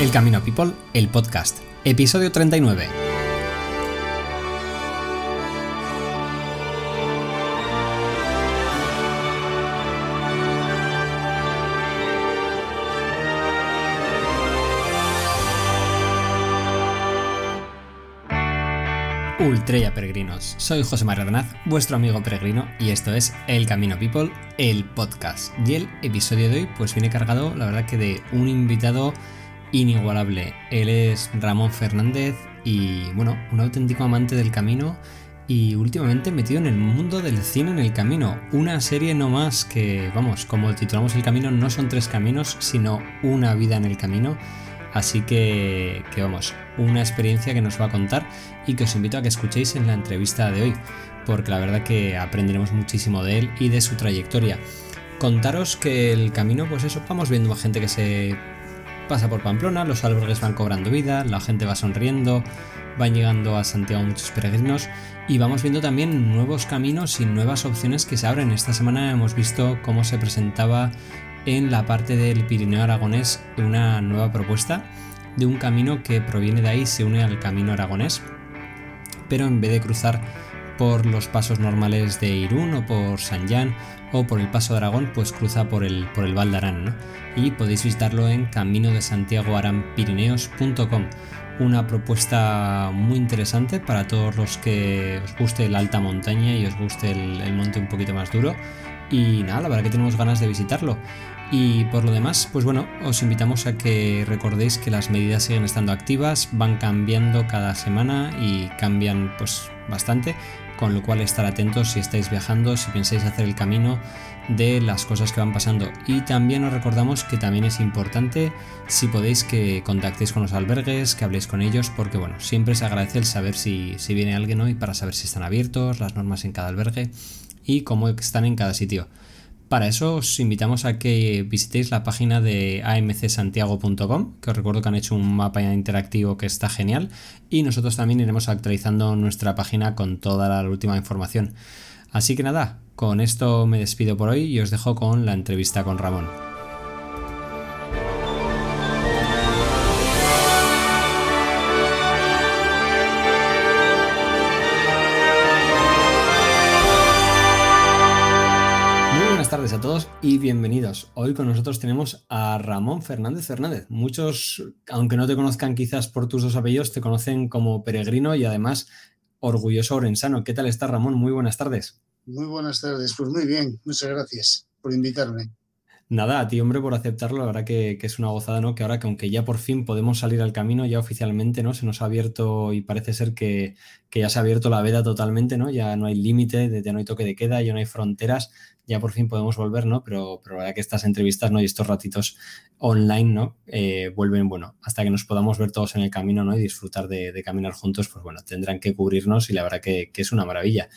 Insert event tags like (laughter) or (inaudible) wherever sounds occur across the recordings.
El Camino People, el podcast, episodio 39. Ultreya peregrinos, soy José María Arnaz, vuestro amigo peregrino, y esto es El Camino People, el podcast. Y el episodio de hoy pues viene cargado, la verdad que de un invitado inigualable. Él es Ramón Fernández y bueno, un auténtico amante del camino y últimamente metido en el mundo del cine en el camino. Una serie no más que, vamos, como titulamos el camino, no son tres caminos, sino una vida en el camino. Así que, que vamos, una experiencia que nos va a contar y que os invito a que escuchéis en la entrevista de hoy, porque la verdad que aprenderemos muchísimo de él y de su trayectoria. Contaros que el camino, pues eso, vamos viendo a gente que se pasa por Pamplona, los albergues van cobrando vida, la gente va sonriendo, van llegando a Santiago muchos peregrinos y vamos viendo también nuevos caminos y nuevas opciones que se abren. Esta semana hemos visto cómo se presentaba en la parte del Pirineo Aragonés una nueva propuesta de un camino que proviene de ahí, se une al camino aragonés, pero en vez de cruzar por los pasos normales de Irún o por San Jan o por el Paso de Aragón, pues cruza por el, por el Val de Arán, ¿no? Y podéis visitarlo en camino de Santiago. Una propuesta muy interesante para todos los que os guste la alta montaña y os guste el, el monte un poquito más duro. Y nada, la verdad que tenemos ganas de visitarlo. Y por lo demás, pues bueno, os invitamos a que recordéis que las medidas siguen estando activas, van cambiando cada semana y cambian pues bastante, con lo cual estar atentos si estáis viajando, si pensáis hacer el camino de las cosas que van pasando. Y también os recordamos que también es importante si podéis que contactéis con los albergues, que habléis con ellos, porque bueno, siempre se agradece el saber si, si viene alguien hoy para saber si están abiertos, las normas en cada albergue y cómo están en cada sitio. Para eso os invitamos a que visitéis la página de amcsantiago.com, que os recuerdo que han hecho un mapa interactivo que está genial, y nosotros también iremos actualizando nuestra página con toda la última información. Así que nada, con esto me despido por hoy y os dejo con la entrevista con Ramón. Y bienvenidos. Hoy con nosotros tenemos a Ramón Fernández Fernández. Muchos, aunque no te conozcan quizás por tus dos apellidos, te conocen como peregrino y además orgulloso orensano. ¿Qué tal estás, Ramón? Muy buenas tardes. Muy buenas tardes. Pues muy bien. Muchas gracias por invitarme. Nada, a ti, hombre, por aceptarlo. La verdad que, que, es una gozada, ¿no? Que ahora que aunque ya por fin podemos salir al camino, ya oficialmente, ¿no? Se nos ha abierto y parece ser que, que ya se ha abierto la veda totalmente, ¿no? Ya no hay límite, ya no hay toque de queda, ya no hay fronteras ya por fin podemos volver, ¿no? Pero, pero la verdad que estas entrevistas, ¿no? Y estos ratitos online, ¿no? Eh, vuelven, bueno, hasta que nos podamos ver todos en el camino, ¿no? Y disfrutar de, caminar juntos, pues bueno, tendrán que cubrirnos y la verdad que, que, es una maravilla.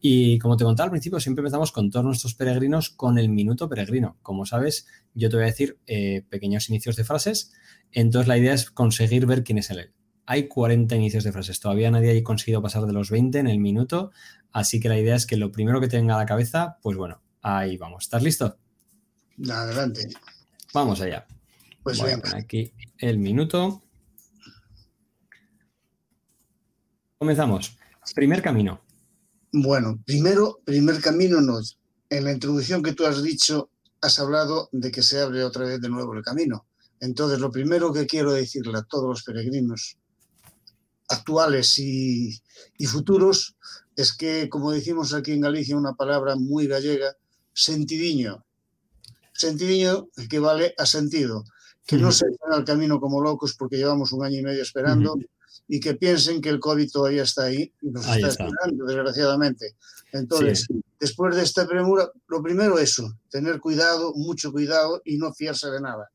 Y como te contaba al principio, siempre empezamos con todos nuestros peregrinos con el minuto peregrino. Como sabes, yo te voy a decir eh, pequeños inicios de frases, entonces la idea es conseguir ver quién es él. Hay 40 inicios de frases, todavía nadie ha conseguido pasar de los 20 en el minuto, así que la idea es que lo primero que te venga a la cabeza, pues bueno, Ahí vamos. ¿Estás listo? Adelante. Vamos allá. Pues Voy a poner aquí el minuto. Comenzamos. Primer camino. Bueno, primero, primer camino no. En la introducción que tú has dicho, has hablado de que se abre otra vez de nuevo el camino. Entonces, lo primero que quiero decirle a todos los peregrinos actuales y, y futuros es que, como decimos aquí en Galicia, una palabra muy gallega, sentidiño. Sentidiño equivale a sentido. Que no se vayan al camino como locos porque llevamos un año y medio esperando uh -huh. y que piensen que el COVID todavía está ahí y nos ahí está, está, esperando, desgraciadamente. Entonces, sí. después de esta premura, lo primero eso, tener cuidado, mucho cuidado y no fiarse de nada.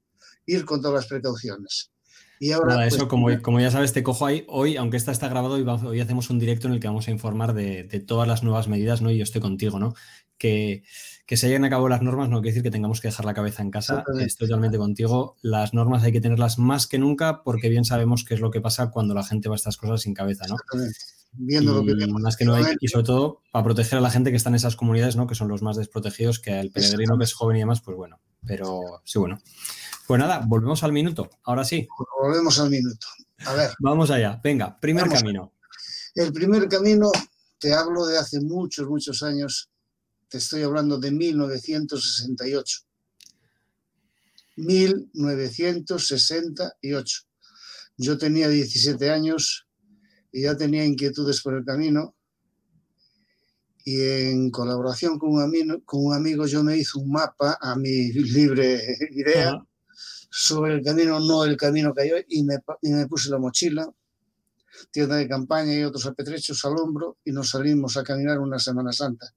Ir con todas las precauciones. Y ahora, Nada, pues, eso, como, como, ya sabes, te cojo ahí. Hoy, aunque esta está grabado, hoy, hoy hacemos un directo en el que vamos a informar de, de, todas las nuevas medidas, ¿no? Y yo estoy contigo, ¿no? Que, que se hayan acabado las normas no quiere decir que tengamos que dejar la cabeza en casa. Estoy totalmente contigo. Las normas hay que tenerlas más que nunca porque bien sabemos qué es lo que pasa cuando la gente va a estas cosas sin cabeza, ¿no? Viendo lo que y, más que no hay, y sobre todo para proteger a la gente que está en esas comunidades, ¿no? Que son los más desprotegidos, que el peregrino que es joven y demás, pues bueno. Pero sí, bueno. Pues nada, volvemos al minuto. Ahora sí. Volvemos al minuto. A ver. Vamos allá. Venga, primer camino. El primer camino, te hablo de hace muchos, muchos años. Te estoy hablando de 1968. 1968. Yo tenía 17 años y ya tenía inquietudes por el camino y en colaboración con un, amigo, con un amigo yo me hice un mapa a mi (laughs) libre idea sobre el camino, no el camino que hay y me, y me puse la mochila, tienda de campaña y otros apetrechos al hombro y nos salimos a caminar una Semana Santa.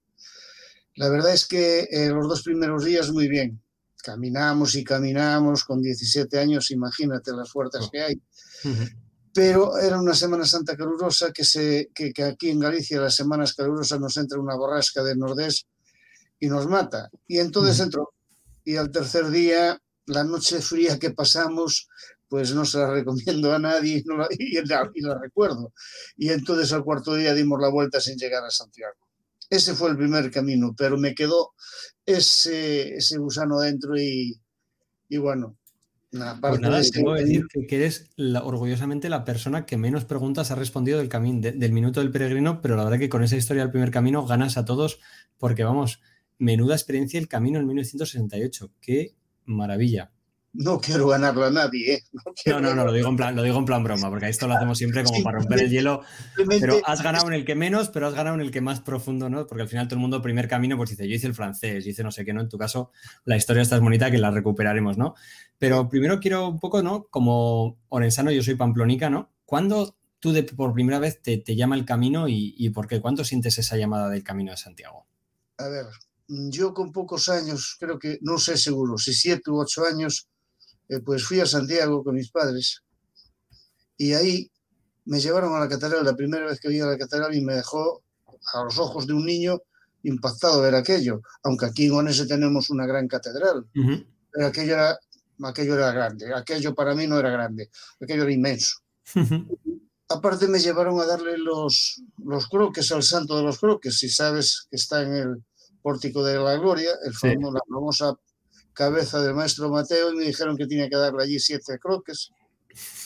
La verdad es que eh, los dos primeros días muy bien. Caminamos y caminamos con 17 años, imagínate las fuerzas que hay pero era una Semana Santa calurosa que, se, que, aquí en Galicia las semanas calurosas nos entra una borrasca del nordés y nos mata. Y entonces entró. Y al tercer día, la noche fría que pasamos, pues no se la recomiendo a nadie no la, (laughs) y, la, y, la, recuerdo. Y entonces al cuarto día dimos la vuelta sin llegar a Santiago. Ese fue el primer camino, pero me quedó ese, ese gusano dentro y, y bueno, pues nada, tengo que decir que, eres orgullosamente la persona que menos preguntas ha respondido del camino del minuto del peregrino, pero la verdad que con esa historia del primer camino ganas a todos, porque vamos, menuda experiencia el camino en 1968. Qué maravilla no quiero ganarlo a nadie. ¿eh? No, no, no, lo, digo en plan, lo digo en plan broma, porque esto lo hacemos siempre como para romper el hielo. Pero has ganado en el que menos, pero has ganado en el que más profundo, ¿no? Porque al final todo el mundo, primer camino, pues dice, yo hice el francés, yo hice no sé qué, ¿no? En tu caso, la historia está bonita que la recuperaremos, ¿no? Pero primero quiero un poco, ¿no? Como orensano, yo soy pamplonica, ¿no? ¿Cuándo tú de, por primera vez te, llama el camino y, y por qué? ¿Cuánto sientes esa llamada del camino de Santiago? A ver, yo con pocos años, creo que, no sé seguro, si siete u ocho años, eh, pues fui a Santiago con mis padres. Y ahí me llevaron a la catedral, la primera vez que vi a la catedral y me dejó a los ojos de un niño impactado ver aquello, aunque aquí en Onese tenemos una gran catedral, pero aquello era, aquello era grande, aquello para mí no era grande, aquello era inmenso. Aparte me llevaron a darle los, los croques al santo de los croques, si sabes que está en el pórtico de la gloria, el famoso, la famosa cabeza del maestro Mateo y me dijeron que tenía que darle allí siete croques.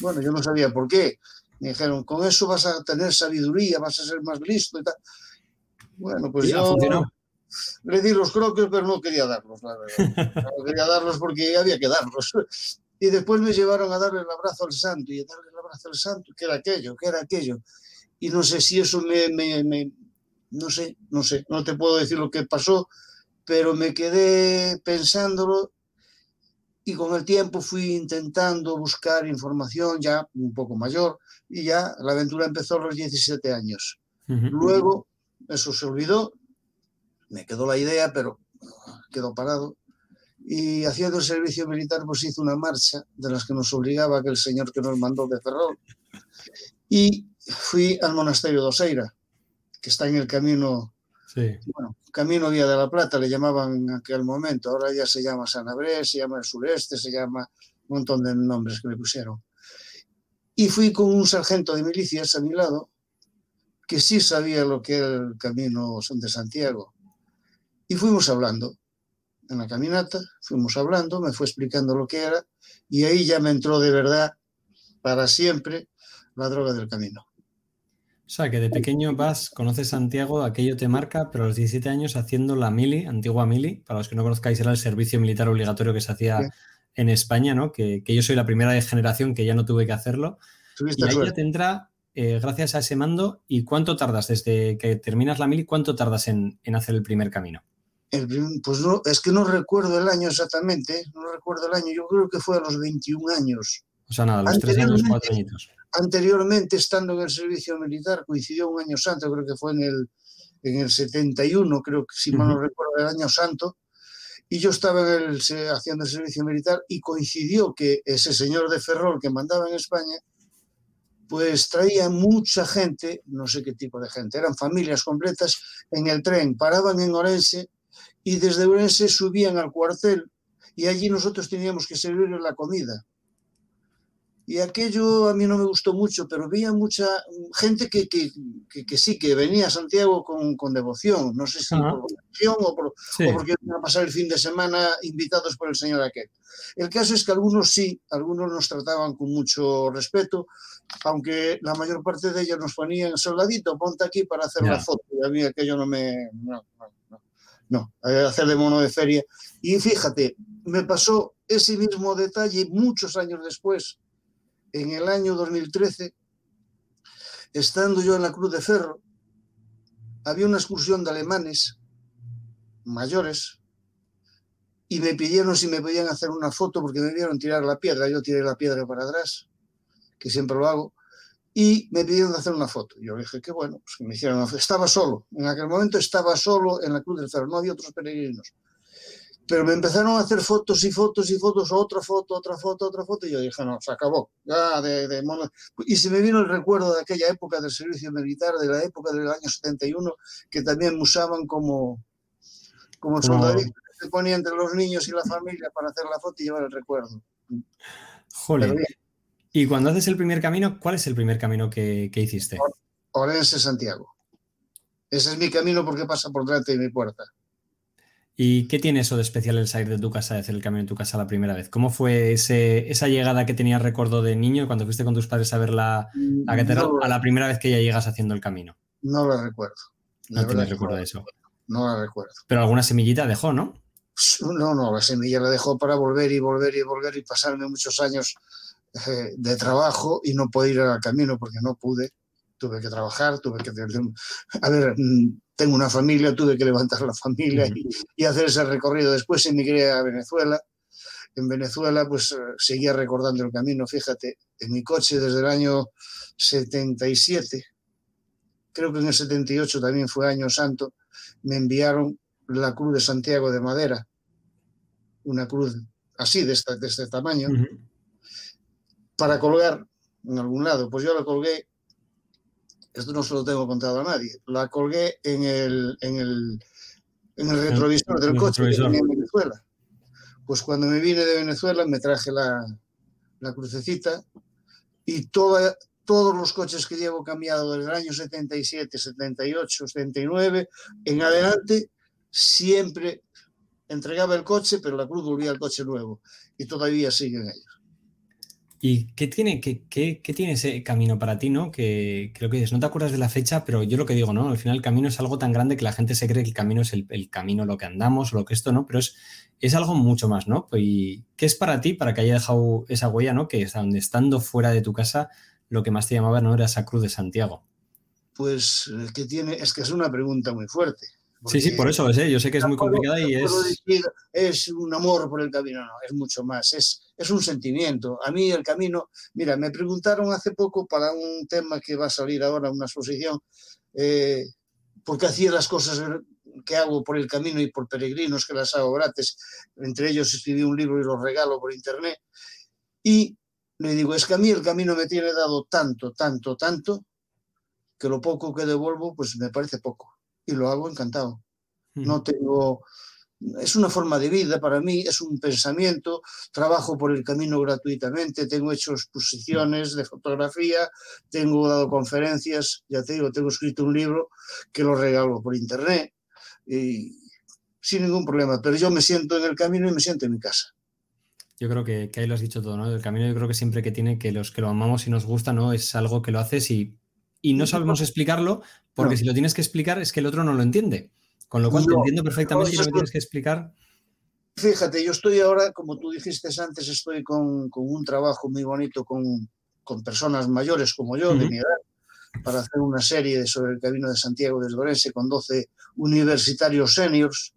Bueno, yo no sabía por qué. Me dijeron, con eso vas a tener sabiduría, vas a ser más listo y tal. Bueno, pues yo le di los croques, pero no quería darlos, la verdad. (laughs) No quería darlos porque había que darlos. Y después me llevaron a darle el abrazo al santo y a darle el abrazo al santo, que era aquello, que era aquello. Y no sé si eso me, me, me no sé, no sé, no te puedo decir lo que pasó, pero me quedé pensándolo y con el tiempo fui intentando buscar información ya un poco mayor y ya la aventura empezó a los 17 años. Luego eso se olvidó, me quedó la idea, pero quedó parado. Y haciendo el servicio militar, pues hizo una marcha de las que nos obligaba aquel señor que nos mandó de Ferrol. Y fui al monasterio de Oseira, que está en el camino bueno, Camino Vía de la Plata le llamaban en aquel momento, ahora ya se llama San Abrés, se llama el Sureste, se llama un montón de nombres que le pusieron. Y fui con un sargento de milicias a mi lado, que sí sabía lo que era el camino de Santiago. Y fuimos hablando. En la caminata fuimos hablando, me fue explicando lo que era, y ahí ya me entró de verdad, para siempre, la droga del camino. O sea, que de pequeño vas, conoces Santiago, aquello te marca, pero a los 17 años haciendo la mili, antigua mili, para los que no conozcáis, era el servicio militar obligatorio que se hacía en España, ¿no? Que, yo soy la primera de generación que ya no tuve que hacerlo. Y ahí ya tendrá, eh, gracias a ese mando, ¿y cuánto tardas desde que terminas la mili, cuánto tardas en, hacer el primer camino? pues no, es que no recuerdo el año exactamente, no recuerdo el año, yo creo que fue a los 21 años. O sea, nada, los tres años, cuatro añitos. anteriormente, estando en el servicio militar, coincidió un año santo, creo que fue en el, en el 71, creo que si mal no recuerdo, el año santo, y yo estaba en el, haciendo el servicio militar y coincidió que ese señor de Ferrol que mandaba en España, pues traía mucha gente, no sé qué tipo de gente, eran familias completas en el tren, paraban en Orense y desde Orense subían al cuartel y allí nosotros teníamos que servirles la comida Y aquello a mí no me gustó mucho, pero veía mucha gente que, que, que, sí, que venía a Santiago con, con devoción. No sé si por devoción o, por, o porque iban a pasar el fin de semana invitados por el señor aquel. El caso es que algunos sí, algunos nos trataban con mucho respeto, aunque la mayor parte de ellos nos ponían soldadito, ponte aquí para hacer la foto. Y a mí aquello no me... No, no, no, no, hacer de mono de feria. Y fíjate, me pasó ese mismo detalle muchos años después en el año 2013, estando yo en la Cruz de Ferro, había una excursión de alemanes mayores y me pidieron si me podían hacer una foto porque me vieron tirar la piedra. Yo tiré la piedra para atrás, que siempre lo hago, y me pidieron hacer una foto. Yo dije que bueno, pues me hicieran una. Estaba solo, en aquel momento estaba solo en la Cruz del Ferro, no había otros peregrinos. Pero me empezaron a hacer fotos y fotos y fotos, otra foto, otra foto, otra foto, y yo dije, no, se acabó. Ya de, de Y se me vino el recuerdo de aquella época del servicio militar, de la época del año 71, que también usaban como, como soldaditos se ponía entre los niños y la familia para hacer la foto y llevar el recuerdo. Joder. Y cuando haces el primer camino, ¿cuál es el primer camino que, que hiciste? Orense, Santiago. Ese es mi camino porque pasa por delante de mi puerta. ¿Y qué tiene eso de especial el salir de tu casa, de hacer el camino en tu casa la primera vez? ¿Cómo fue ese, esa llegada que tenías recuerdo de niño cuando fuiste con tus padres a ver la, la catedral a la primera vez que ya llegas haciendo el camino? No lo recuerdo. no tienes recuerdo de eso. No la recuerdo. Pero alguna semillita dejó, ¿no? No, no, la semilla la dejó para volver y volver y volver y pasarme muchos años eh, de trabajo y no poder ir al camino porque no pude. Tuve que trabajar, tuve que... A ver, mm, tengo una familia, tuve que levantar la familia y, hacer ese recorrido. Después emigré a Venezuela. En Venezuela, pues eh, seguía recordando el camino. Fíjate, en mi coche desde el año 77, creo que en el 78 también fue año santo, me enviaron la cruz de Santiago de madera, una cruz así, de este, de este tamaño, para colgar en algún lado. Pues yo la colgué, esto no se lo tengo contado a nadie, la colgué en el, en el, en el retrovisor del coche que tenía en Venezuela. Pues cuando me vine de Venezuela me traje la, la crucecita y toda, todos los coches que llevo cambiado desde el año 77, 78, 79 en adelante siempre entregaba el coche, pero la cruz volvía al coche nuevo y todavía siguen ellos. ¿Y qué tiene, qué, qué, qué tiene ese camino para ti, no? Que creo que dices, no te acuerdas de la fecha, pero yo lo que digo, ¿no? Al final el camino es algo tan grande que la gente se cree que el camino es el, el camino, lo que andamos, lo que esto, ¿no? Pero es, es algo mucho más, ¿no? ¿Y qué es para ti, para que haya dejado esa huella, ¿no? Que estando fuera de tu casa, lo que más te llamaba no era esa cruz de Santiago. Pues eh, que tiene, es que es una pregunta muy fuerte. Sí, sí, por eso, ¿eh? yo sé que es muy complicada y es... es un amor por el camino, no, es mucho más, es, es un sentimiento. A mí el camino, mira, me preguntaron hace poco para un tema que va a salir ahora, una exposición, eh, por qué hacía las cosas que hago por el camino y por peregrinos que las hago gratis. Entre ellos escribí un libro y lo regalo por internet. Y le digo, es que a mí el camino me tiene dado tanto, tanto, tanto, que lo poco que devuelvo, pues me parece poco y lo hago encantado. No tengo, es una forma de vida para mí, es un pensamiento, trabajo por el camino gratuitamente, tengo hecho exposiciones de fotografía, tengo dado conferencias, ya te digo, tengo escrito un libro que lo regalo por internet y sin ningún problema, pero yo me siento en el camino y me siento en mi casa. Yo creo que, que ahí lo has dicho todo, ¿no? El camino yo creo que siempre que tiene que los que lo amamos y nos gusta, ¿no? Es algo que lo haces y y no sabemos explicarlo porque si lo tienes que explicar es que el otro no lo entiende. Con lo cual te entiendo perfectamente y lo tienes que explicar. Fíjate, yo estoy ahora, como tú dijiste antes, estoy con, con un trabajo muy bonito con, con, personas mayores como yo, de mi edad, para hacer una serie sobre el Camino de Santiago de Lorense con 12 universitarios seniors.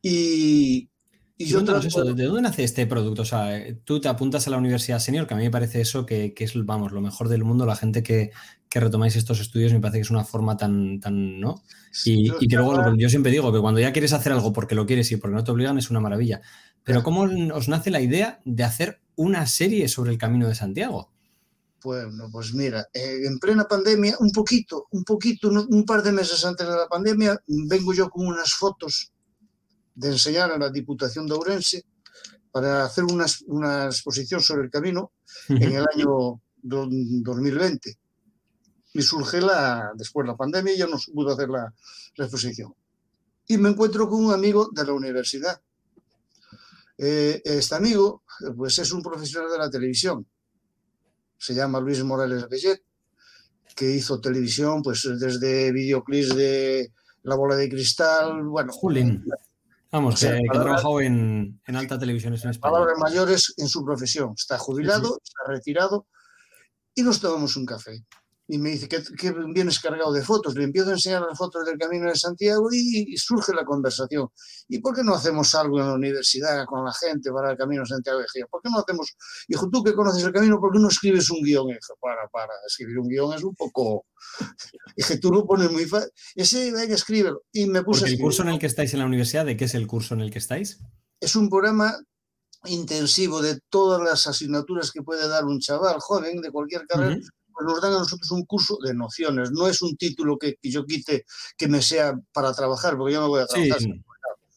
Y, y yo eso, ¿De dónde nace este producto? O sea, tú te apuntas a la universidad senior, que a mí me parece eso que, que es, vamos, lo mejor del mundo, la gente que, que, retomáis estos estudios, me parece que es una forma tan, tan ¿no? Y, y que luego, yo siempre digo que cuando ya quieres hacer algo porque lo quieres y porque no te obligan, es una maravilla. Pero ¿cómo os nace la idea de hacer una serie sobre el Camino de Santiago? Bueno, pues mira, eh, en plena pandemia, un poquito, un poquito, un par de meses antes de la pandemia, vengo yo con unas fotos de enseñar a la Diputación de Ourense para hacer una, una exposición sobre el camino en el año 2020. Y surge la, después la pandemia y ya no se pudo hacer la, la, exposición. Y me encuentro con un amigo de la universidad. Eh, este amigo pues es un profesional de la televisión. Se llama Luis Morales Bellet, que hizo televisión pues desde videoclips de La Bola de Cristal, bueno... Julín. Vamos, o sea, que, que ha trabajado en, en, alta televisión en España. Palabras mayores en su profesión. Está jubilado, sí, sí. está retirado y nos tomamos un café. Y me dice que, que, vienes cargado de fotos. Le empiezo a enseñar las fotos del Camino de Santiago y, y, surge la conversación. ¿Y por qué no hacemos algo en la universidad con la gente para el Camino de Santiago? Dije, ¿por qué no hacemos? Dijo, tú que conoces el camino, ¿por qué no escribes un guion? Dije, para, para, escribir un guion es un poco... (laughs) dije, tú lo pones muy fácil. Sí, venga, escríbelo. Y me puse Porque el curso en el que estáis en la universidad, ¿de qué es el curso en el que estáis? Es un programa intensivo de todas las asignaturas que puede dar un chaval joven de cualquier carrera, uh -huh. Pues nos dan a nosotros un curso de nociones. No es un título que, que yo quite que me sea para trabajar, porque yo me voy a trabajar. Sí.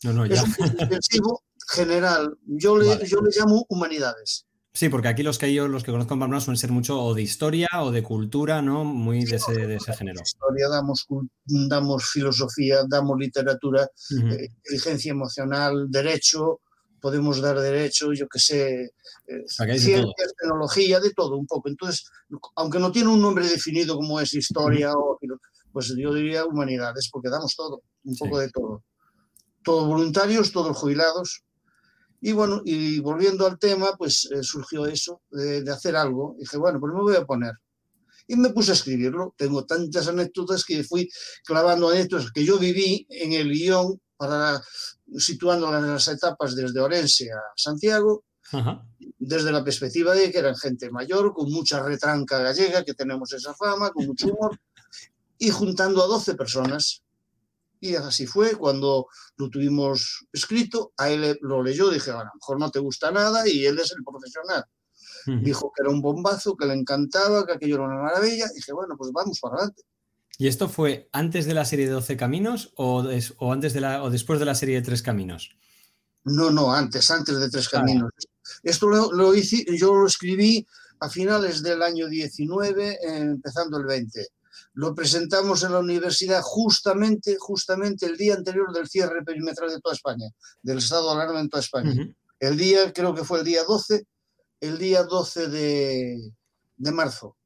No, no, es ya. un curso intensivo general. Yo le, vale. yo le llamo humanidades. Sí, porque aquí los que yo, los que conozco en Pamplona suelen ser mucho o de historia o de cultura, ¿no? Muy de ese, de ese género. Historia, damos, damos filosofía, damos literatura, uh -huh. eh, inteligencia emocional, derecho, podemos dar derecho, yo que sé, eh, ciencias, tecnología, de todo un poco. Entonces, aunque no tiene un nombre definido como es historia, o, pues yo diría humanidades, porque damos todo, un poco sí. de todo. Todos voluntarios, todos jubilados. Y bueno, y volviendo al tema, pues eh, surgió eso, de, de, hacer algo. Y dije, bueno, pues me voy a poner. Y me puse a escribirlo. Tengo tantas anécdotas que fui clavando anécdotas que yo viví en el guion para situándolas en las etapas desde Orense a Santiago, Ajá. desde la perspectiva de que eran gente mayor, con mucha retranca gallega, que tenemos esa fama, con mucho humor, y juntando a 12 personas. Y así fue, cuando lo tuvimos escrito, a él lo leyó, dije, a lo mejor no te gusta nada, y él es el profesional. Dijo que era un bombazo, que le encantaba, que aquello era una maravilla, y dije, bueno, pues vamos para adelante. ¿Y esto fue antes de la serie de 12 caminos o, des, o antes de la, o después de la serie de Tres Caminos? No, no, antes, antes de Tres Caminos. Ah. Esto lo, lo, hice, yo lo escribí a finales del año 19, eh, empezando el 20. Lo presentamos en la universidad justamente, justamente el día anterior del cierre perimetral de toda España, del estado de alarma en toda España. Uh -huh. El día, creo que fue el día 12, el día 12 de, de marzo.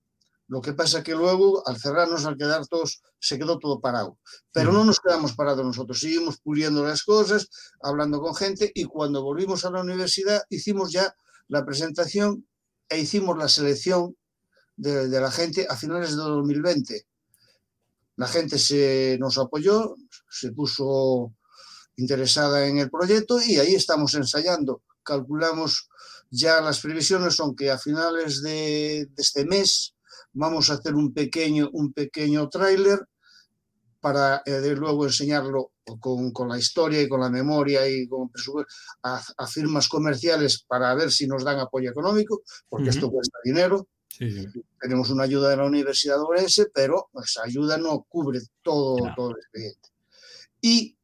Lo que pasa que luego, al cerrarnos, al quedar todos, se quedó todo parado. Pero no nos quedamos parados nosotros, seguimos puliendo las cosas, hablando con gente y cuando volvimos a la universidad hicimos ya la presentación e hicimos la selección de, de la gente a finales de 2020. La gente se nos apoyó, se puso interesada en el proyecto y ahí estamos ensayando. Calculamos ya las previsiones son que a finales de, de este mes vamos a hacer un pequeño, un pequeño tráiler para eh, luego enseñarlo con, con, la historia y con la memoria y con a, a, firmas comerciales para ver si nos dan apoyo económico, porque uh -huh. esto cuesta dinero. Sí, sí. Tenemos una ayuda de la Universidad de Orense, pero esa ayuda no cubre todo, claro. todo el expediente. Y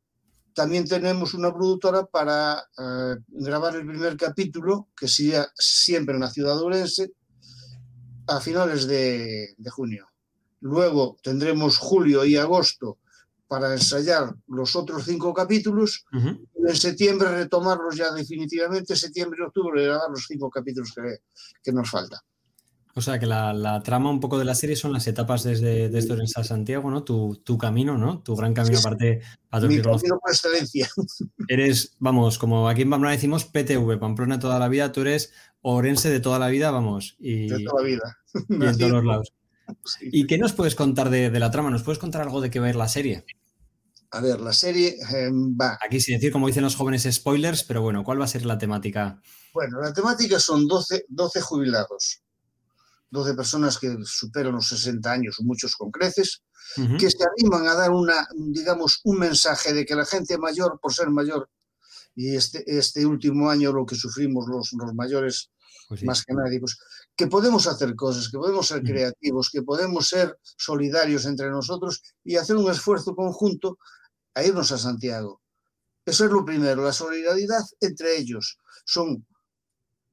también tenemos una productora para uh, grabar el primer capítulo, que sería siempre en la ciudad de Orense, a finales de, de junio. Luego tendremos julio y agosto para ensayar los otros cinco capítulos uh -huh. y en septiembre retomarlos ya definitivamente, septiembre y octubre grabar los cinco capítulos que, que nos faltan. O sea que la, la, trama un poco de la serie son las etapas desde, desde Orense a Santiago, ¿no? Tu, tu, camino, ¿no? Tu gran camino sí, aparte. Para mi camino por excelencia. (laughs) Eres, vamos, como aquí en Pamplona decimos PTV, Pamplona toda la vida, tú eres Orense de toda la vida, vamos. Y, de toda la vida. Y en todos los lados. Sí. ¿Y qué nos puedes contar de, de, la trama? ¿Nos puedes contar algo de qué va a ir la serie? A ver, la serie eh, va. Aquí sin decir, como dicen los jóvenes, spoilers, pero bueno, ¿cuál va a ser la temática? Bueno, la temática son 12, 12 jubilados 12 personas que superan los 60 años, muchos con creces, uh -huh. que se animan a dar una, digamos, un mensaje de que la gente mayor, por ser mayor, y este, este último año lo que sufrimos los, los mayores, pues sí. más que nadie, pues que podemos hacer cosas, que podemos ser creativos, que podemos ser solidarios entre nosotros y hacer un esfuerzo conjunto a irnos a Santiago. Eso es lo primero, la solidaridad entre ellos. Son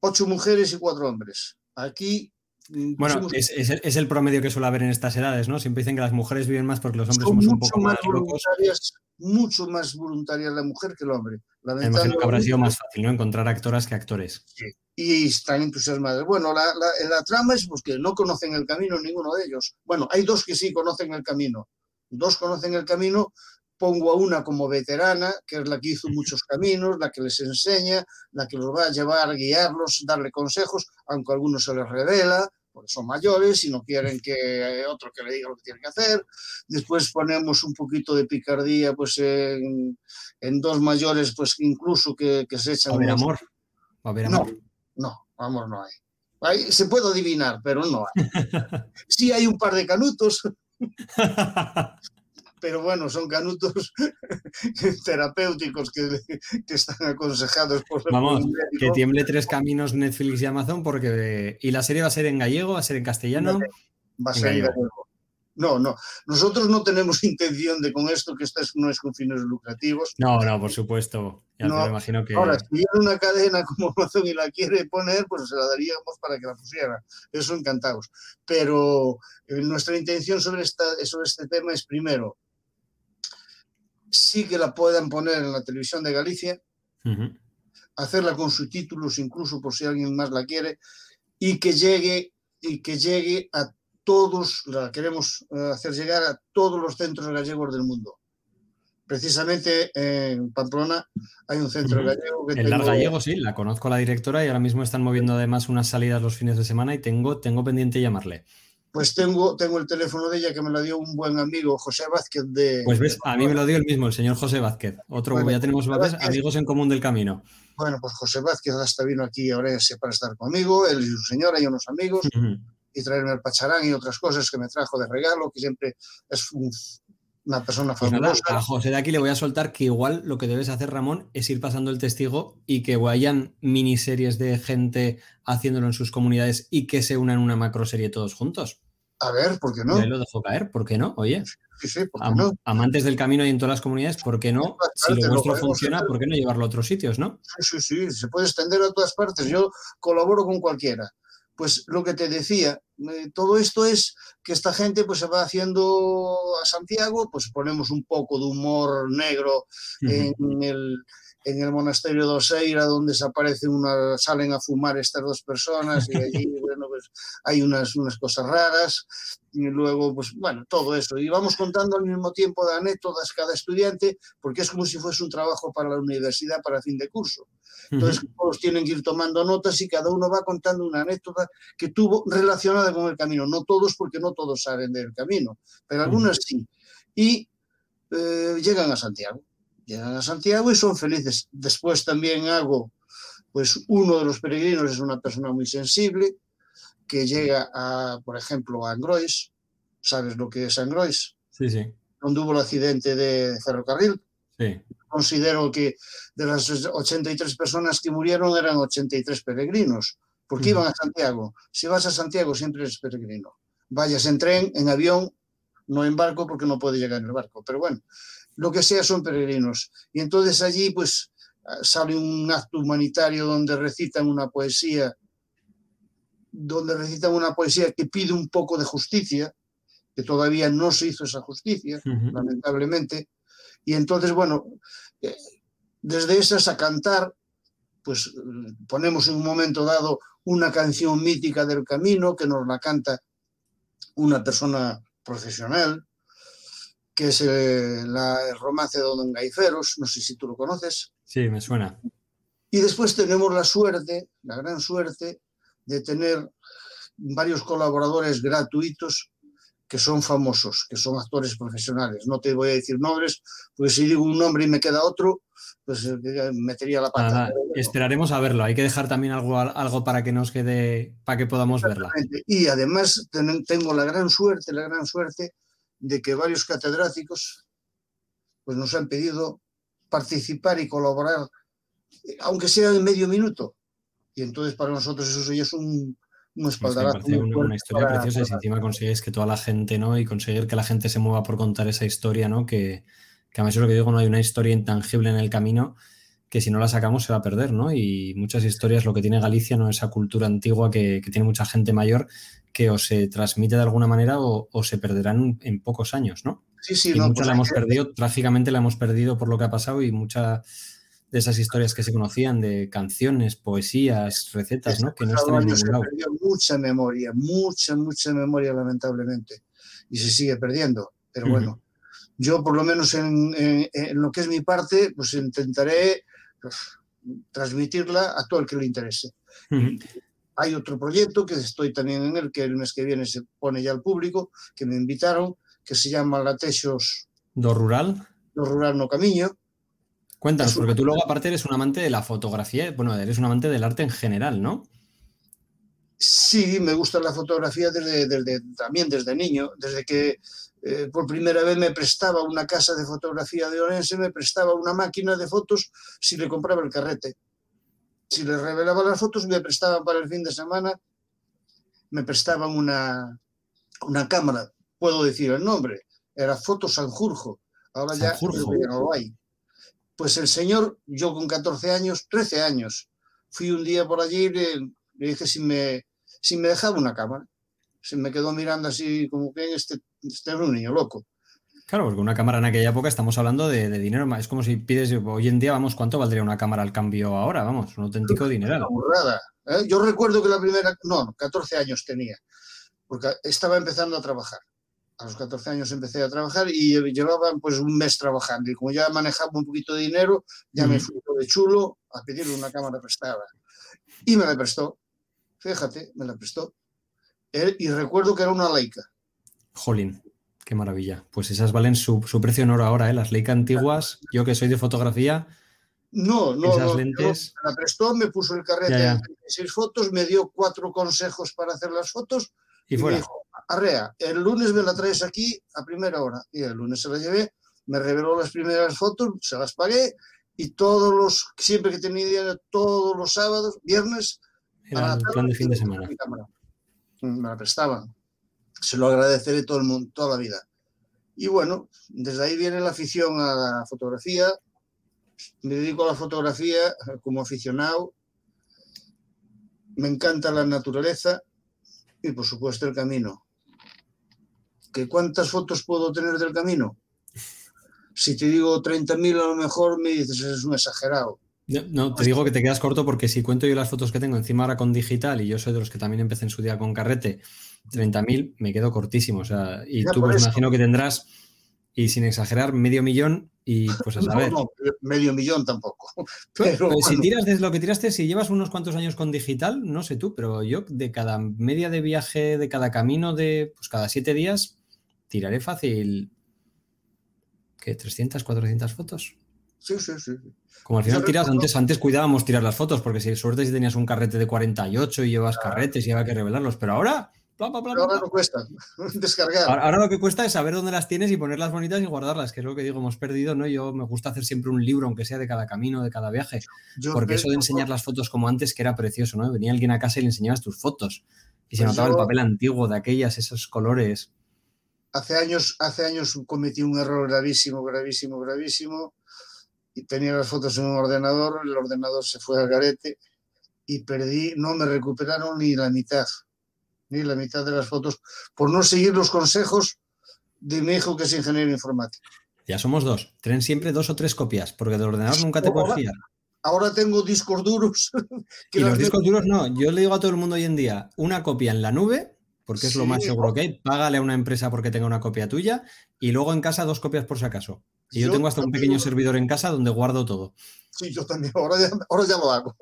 ocho mujeres y cuatro hombres. Aquí bueno, es, es, el, promedio que suele haber en estas edades, ¿no? Siempre dicen que las mujeres viven más porque los hombres somos un poco más, voluntarias, Mucho más voluntarias la mujer que el hombre. Me imagino que habrá sido más fácil, ¿no? Encontrar actoras que actores. Sí. Y están entusiasmadas. Bueno, la, la, la trama es pues, que no conocen el camino ninguno de ellos. Bueno, hay dos que sí conocen el camino. Dos conocen el camino, pongo a una como veterana, que es la que hizo muchos caminos, la que les enseña, la que los va a llevar, guiarlos, darle consejos, aunque a algunos se les revela, porque son mayores y no quieren que otro que le diga lo que tiene que hacer. Después ponemos un poquito de picardía pues en, en dos mayores, pues incluso que, que se echan... ¿Va a haber amor? ¿Va a haber amor? No, no, amor no hay. hay. Se puede adivinar, pero no hay. (laughs) Sí hay un par de canutos. (laughs) pero bueno, son canutos (laughs) terapéuticos que, que, están aconsejados por Vamos, que tiemble tres caminos Netflix y Amazon porque... ¿Y la serie va a ser en gallego? ¿Va a ser en castellano? Va a ser en gallego. No, no. Nosotros no tenemos (laughs) intención de con esto, que esto no es con fines lucrativos. No, no, por supuesto. Ya no. me imagino que. Ahora, si viene una cadena (laughs) como Amazon y la quiere poner, pues se la daríamos para que la pusiera. Eso encantados. Pero eh, nuestra intención sobre, esta, sobre este tema es, primero, sí que la puedan poner en la televisión de Galicia, hacerla con subtítulos incluso por si alguien más la quiere, y que llegue, y que llegue a todos, la queremos eh, hacer llegar a todos los centros gallegos del mundo. Precisamente en Pamplona hay un centro gallego que... El Gallego, sí, la conozco la directora y ahora mismo están moviendo además unas salidas los fines de semana y tengo, tengo pendiente llamarle. Pues tengo, tengo el teléfono de ella que me lo dio un buen amigo, José Vázquez de... Pues ves, a mí me lo dio el mismo, el señor José Vázquez. Otro, bueno, ya tenemos amigos en común del camino. Bueno, pues José Vázquez hasta vino aquí a Orense para estar conmigo, él y su señora y unos amigos, y traerme el pacharán y otras cosas que me trajo de regalo, que siempre es un, una persona pues fabulosa. a José de aquí le voy a soltar que igual lo que debes hacer, Ramón, es ir pasando el testigo y que vayan miniseries de gente haciéndolo en sus comunidades y que se unan una macro serie todos juntos. A ver, ¿por qué no? Ya lo dejo caer, ¿por qué no? Oye, sí, sí, ¿por qué no? amantes del camino y en todas las comunidades, ¿por qué no? Si lo vuestro funciona, ¿por qué no llevarlo a otros sitios, no? Sí, sí, sí, se puede extender a todas partes. Yo colaboro con cualquiera. Pues lo que te decía, eh, todo esto es que esta gente pues se va haciendo a Santiago, pues ponemos un poco de humor negro en el en el monasterio de Oseira, donde se una, salen a fumar estas dos personas y allí, (laughs) bueno, pues hay unas, unas cosas raras y luego, pues bueno, todo eso. Y vamos contando al mismo tiempo de anécdotas cada estudiante, porque es como si fuese un trabajo para la universidad para fin de curso. Entonces, todos tienen que ir tomando notas y cada uno va contando una anécdota que tuvo relacionada con el camino. No todos, porque no todos saben del camino, pero algunas sí. Y eh, llegan a Santiago llegan a Santiago y son felices. Después también hago, pues uno de los peregrinos es una persona muy sensible que llega a, por ejemplo, a Angrois. ¿Sabes lo que es Angrois? Sí, sí. Donde hubo el accidente de ferrocarril. Sí. Considero que de las 83 personas que murieron eran 83 peregrinos, porque iban a Santiago. Si vas a Santiago siempre eres peregrino. Vayas en tren, en avión, no en barco porque no puede llegar en el barco. Pero bueno, lo que sea son peregrinos. Y entonces allí pues sale un acto humanitario donde recitan una poesía, donde recitan una poesía que pide un poco de justicia, que todavía no se hizo esa justicia, lamentablemente. Y entonces, bueno, eh, desde esas a cantar, pues ponemos en un momento dado una canción mítica del camino que nos la canta una persona profesional, que es el, romance de Don Gaiferos, no sé si tú lo conoces. Sí, me suena. Y después tenemos la suerte, la gran suerte, de tener varios colaboradores gratuitos que son famosos, que son actores profesionales. No te voy a decir nombres, porque si digo un nombre y me queda otro, pues eh, metería la pata. esperaremos a verlo. Hay que dejar también algo, algo para que nos quede, para que podamos verla. Y además tengo la gran suerte, la gran suerte de que varios catedráticos pues nos han pedido participar y colaborar, aunque sea en medio minuto. Y entonces para nosotros eso ya es un, un espaldarazo. una, historia preciosa y si encima consigues que toda la gente, ¿no? Y conseguir que la gente se mueva por contar esa historia, ¿no? Que, que además es lo que digo, no hay una historia intangible en el camino que si no la sacamos se va a perder, ¿no? Y muchas historias, lo que tiene Galicia, ¿no? Esa cultura antigua que, tiene mucha gente mayor que o se transmite de alguna manera o, se perderán en pocos años, ¿no? Sí, sí, y no, mucha pues la hemos que- perdido, trágicamente la hemos perdido por lo que ha pasado y muchas de esas historias que se conocían de canciones, poesías, recetas, ¿no? Que no están en se ningún lado. perdió mucha memoria, mucha, mucha memoria, lamentablemente. Y se sigue perdiendo. Pero bueno, yo por lo menos en, en- en lo que es mi parte, pues intentaré transmitirla a todo el que le interese. Hay otro proyecto que estoy también en él, que el mes que viene se pone ya al público, que me invitaron, que se llama Latexos Do rural. do Rural no Camiño. Cuéntanos, porque tú luego aparte eres un amante de la fotografía, bueno, eres un amante del arte en general, ¿no? Sí, me gusta la fotografía desde, desde- también desde niño, desde que eh, por primera vez me prestaba una casa de fotografía de Orense, me prestaba una máquina de fotos si le compraba el carrete. Si le revelaba las fotos, me prestaban para el fin de semana, me prestaban una, una cámara, puedo decir el nombre, era Foto Sanjurjo, ahora ya Sanjurjo. ya no lo hay. Pues el señor, yo con 14 años, 13 años, fui un día por allí y le, le dije si me, si me dejaba una cámara. Se me quedó mirando así como que este, este es un niño loco. Claro, porque una cámara en aquella época estamos hablando de, de dinero, es como si pides, hoy en día, vamos, ¿cuánto valdría una cámara al cambio ahora? Vamos, un auténtico burrada. ¿eh? Yo recuerdo que la primera, no, 14 años tenía, porque estaba empezando a trabajar. A los 14 años empecé a trabajar y llevaba pues un mes trabajando y como ya manejaba un poquito de dinero, ya me fui de chulo a pedirle una cámara prestada. Y me la prestó. Fíjate, me la prestó. Y recuerdo que era una Leica. Jolín, qué maravilla. Pues esas valen su, su precio en oro ahora, ¿eh? Las Leica antiguas, yo que soy de fotografía, No, no, Esas no, lentes- yo me la prestó, me puso el carrete Ya, ya. 36 fotos, me dio cuatro consejos para hacer las fotos y me fuera. dijo, Arrea, el lunes me la traes aquí a primera hora. Y el lunes se la llevé, me reveló las primeras fotos, se las pagué y todos los, siempre que tenía todos los sábados, viernes, a Era el plan de fin de me semana. cámara. Me la prestaban. Se lo agradeceré todo el mundo, toda la vida. Y bueno, desde ahí viene la afición a la fotografía. Me dedico a la fotografía como aficionado. Me encanta la naturaleza y por supuesto el camino. ¿Que ¿Cuántas fotos puedo tener del camino? Si te digo 30.000 a lo mejor me dices, es un exagerado. No, te digo que te quedas corto porque si cuento yo las fotos que tengo encima ahora con digital y yo soy de los que también empecé en su día con carrete, 30.000 me quedo cortísimo. O sea, y Ya tú pues eso. imagino que tendrás, y sin exagerar, medio millón y pues a (laughs) No, saber. no, medio millón tampoco. (laughs) Pero Pero si tiras de lo que tiraste, si llevas unos cuantos años con digital, no sé tú, pero yo de cada media de viaje, de cada camino de pues cada siete días, tiraré fácil. ¿Qué? ¿300, 400 fotos? sí, sí, sí. Como al final tiras, antes, antes cuidábamos tirar las fotos, porque si suerte si tenías un carrete de 48 y llevas carretes y había que revelarlos, pero ahora, Pero ahora no cuesta (laughs) descargar. Ahora, ahora lo que cuesta es saber dónde las tienes y ponerlas bonitas y guardarlas, que es lo que digo, hemos perdido, ¿no? Yo me gusta hacer siempre un libro, aunque sea de cada camino, de cada viaje, Yo porque eso de enseñar las fotos como antes, que era precioso, ¿no? Venía alguien a casa y le enseñabas tus fotos y se Pues notaba el papel antiguo de aquellas, esos colores. hace años, hace años cometí un error gravísimo, gravísimo, gravísimo. Y tenía las fotos en un ordenador, el ordenador se fue al garete y perdí, no me recuperaron ni la mitad, ni la mitad de las fotos, por no seguir los consejos de mi hijo que es ingeniero informático. Ya somos dos. Tren siempre dos o tres copias, porque del ordenador nunca te puedes Ahora- fiar. Ahora tengo discos duros. que (laughs) Y los discos duros no. Yo le digo a todo el mundo hoy en día, una copia en la nube, porque es lo más seguro que hay. Págale a una empresa porque tenga una copia tuya y luego en casa dos copias por si acaso. Y yo, Yo tengo hasta un pequeño servidor en casa donde guardo todo. Sí, yo también, (laughs) ahora ya, ahora ya lo hago.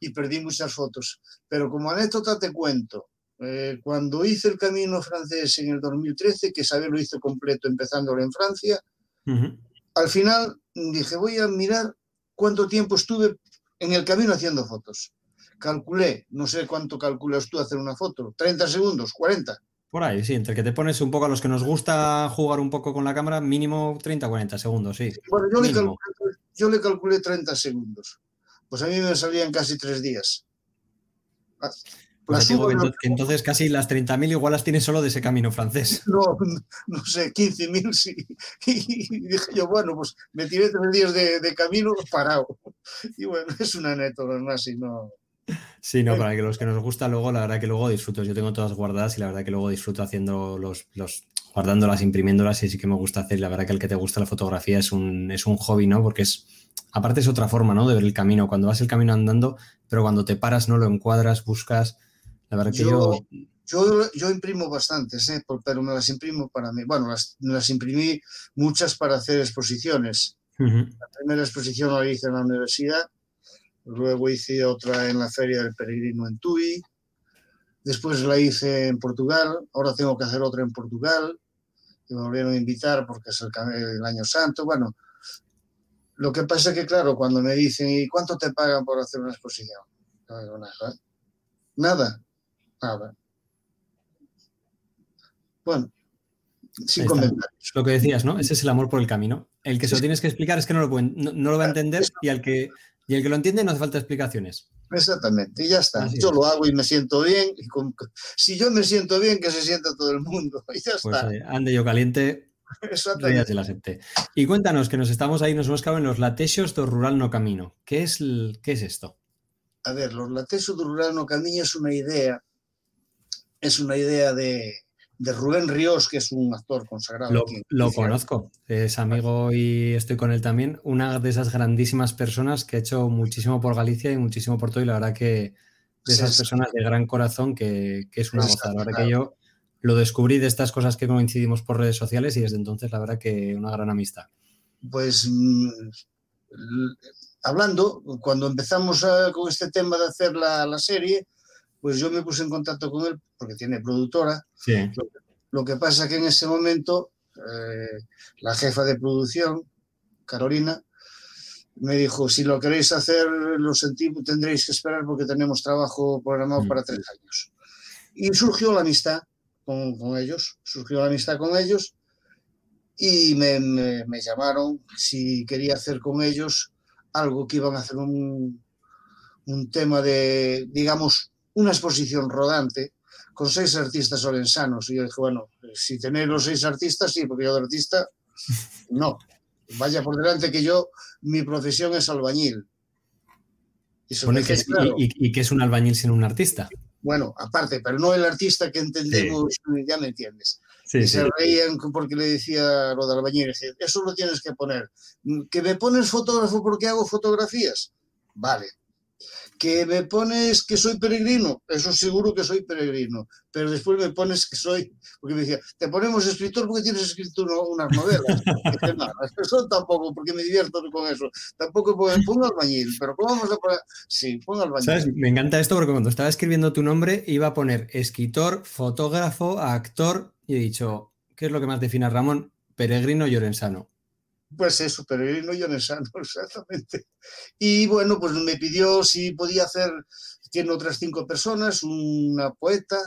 Y perdí muchas fotos. Pero como anécdota te cuento, eh, cuando hice el camino francés en el 2013, que Isabel lo hizo completo empezándolo en Francia, Ujú. al final dije, voy a mirar cuánto tiempo estuve en el camino haciendo fotos. Calculé, no sé cuánto calculas tú hacer una foto, 30 segundos, 40. Por ahí, sí, entre que te pones un poco a los que nos gusta jugar un poco con la cámara, mínimo 30 40 segundos, sí. Bueno, yo le, calculé, yo le calculé 30 segundos. Pues a mí me salían casi tres días. Pues digo que, entonces casi las 30.000 igual las tienes solo de ese camino francés. (laughs) No, no sé, 15.000 sí. Y dije yo, bueno, pues me tiré tres días de, de camino parado. Y bueno, es una anécdota más y no... Sí, no, para que los que nos gusta luego, la verdad que luego disfruto. Yo tengo todas guardadas y la verdad que luego disfruto haciendo los, los guardándolas, imprimiéndolas y sí que me gusta hacer. La verdad que el que te gusta la fotografía es un, es un hobby, ¿no? Porque es, aparte es otra forma, ¿no? De ver el camino. Cuando vas el camino andando, pero cuando te paras, no lo encuadras, buscas la verdad que yo... Yo, yo imprimo bastantes, ¿eh? pero me las imprimo para mí. Bueno, las, las imprimí muchas para hacer exposiciones. La primera exposición la hice en la universidad, luego hice otra en la Feria del Peregrino en Tui, después la hice en Portugal, ahora tengo que hacer otra en Portugal, me volvieron a invitar porque es el, año santo. Bueno, lo que pasa es que, claro, cuando me dicen, ¿y cuánto te pagan por hacer una exposición? No digo nada. Nada. Nada. Bueno, sin comentarios. Lo que decías, ¿no? Ese es el amor por el camino. El que se lo tienes que explicar es que no lo, no, lo va a entender y, al que, y el que lo entiende no hace falta explicaciones. Exactamente, y ya está. yo lo hago y me siento bien. Y si yo me siento bien, que se sienta todo el mundo. (laughs) Y ya pues, está. Eh, ande yo caliente. Exactamente. La y cuéntanos, que nos estamos ahí, nos hemos quedado en los latexos do rural no camino. ¿Qué es, qué es esto? A ver, los latexos do rural no camino es una idea es una idea de, Rubén Ríos, que es un actor consagrado. Lo, conozco, es amigo y estoy con él también. Una de esas grandísimas personas que ha hecho muchísimo por Galicia y muchísimo por todo, y la verdad que de esas personas de gran corazón que, es una gozada. La verdad que yo lo descubrí de estas cosas que coincidimos por redes sociales y desde entonces la verdad que una gran amistad. Pues mm, hablando, cuando empezamos con este tema de hacer la serie, pues yo me puse en contacto con él porque tiene productora. Lo, que pasa que en ese momento eh, la jefa de producción, Carolina, me dijo, si lo queréis hacer, lo sentimos, tendréis que esperar porque tenemos trabajo programado para tres años. Y surgió la amistad con, con ellos, surgió la amistad con ellos y me, me, llamaron si quería hacer con ellos algo que iban a hacer un, un tema de, digamos, una exposición rodante con seis artistas olensanos. Y yo dije, bueno, si tenéis los seis artistas, sí, porque yo de artista, (laughs) no. Vaya por delante que yo, mi profesión es albañil. Y, que, es un albañil sin un artista? Bueno, aparte, pero no el artista que entendemos, ya me entiendes. y se reían porque le decía lo de albañil, eso lo tienes que poner. ¿Que me pones fotógrafo porque hago fotografías? Vale, que me pones que soy peregrino, eso seguro que soy peregrino, pero después me pones que soy, porque me decía, te ponemos escritor porque tienes escrito unas novelas. no, eso tampoco, porque me divierto con eso. Tampoco pongo albañil, pero ¿cómo vamos a poner? Sí, pongo albañil. ¿Sabes? Me encanta esto porque cuando estaba escribiendo tu nombre iba a poner escritor, fotógrafo, actor, y he dicho, ¿qué es lo que más define Ramón? Peregrino y orensano. Pues eso, peregrino y onesano, (laughs) exactamente. Y bueno, pues me pidió si podía hacer, tiene otras cinco personas, una poeta,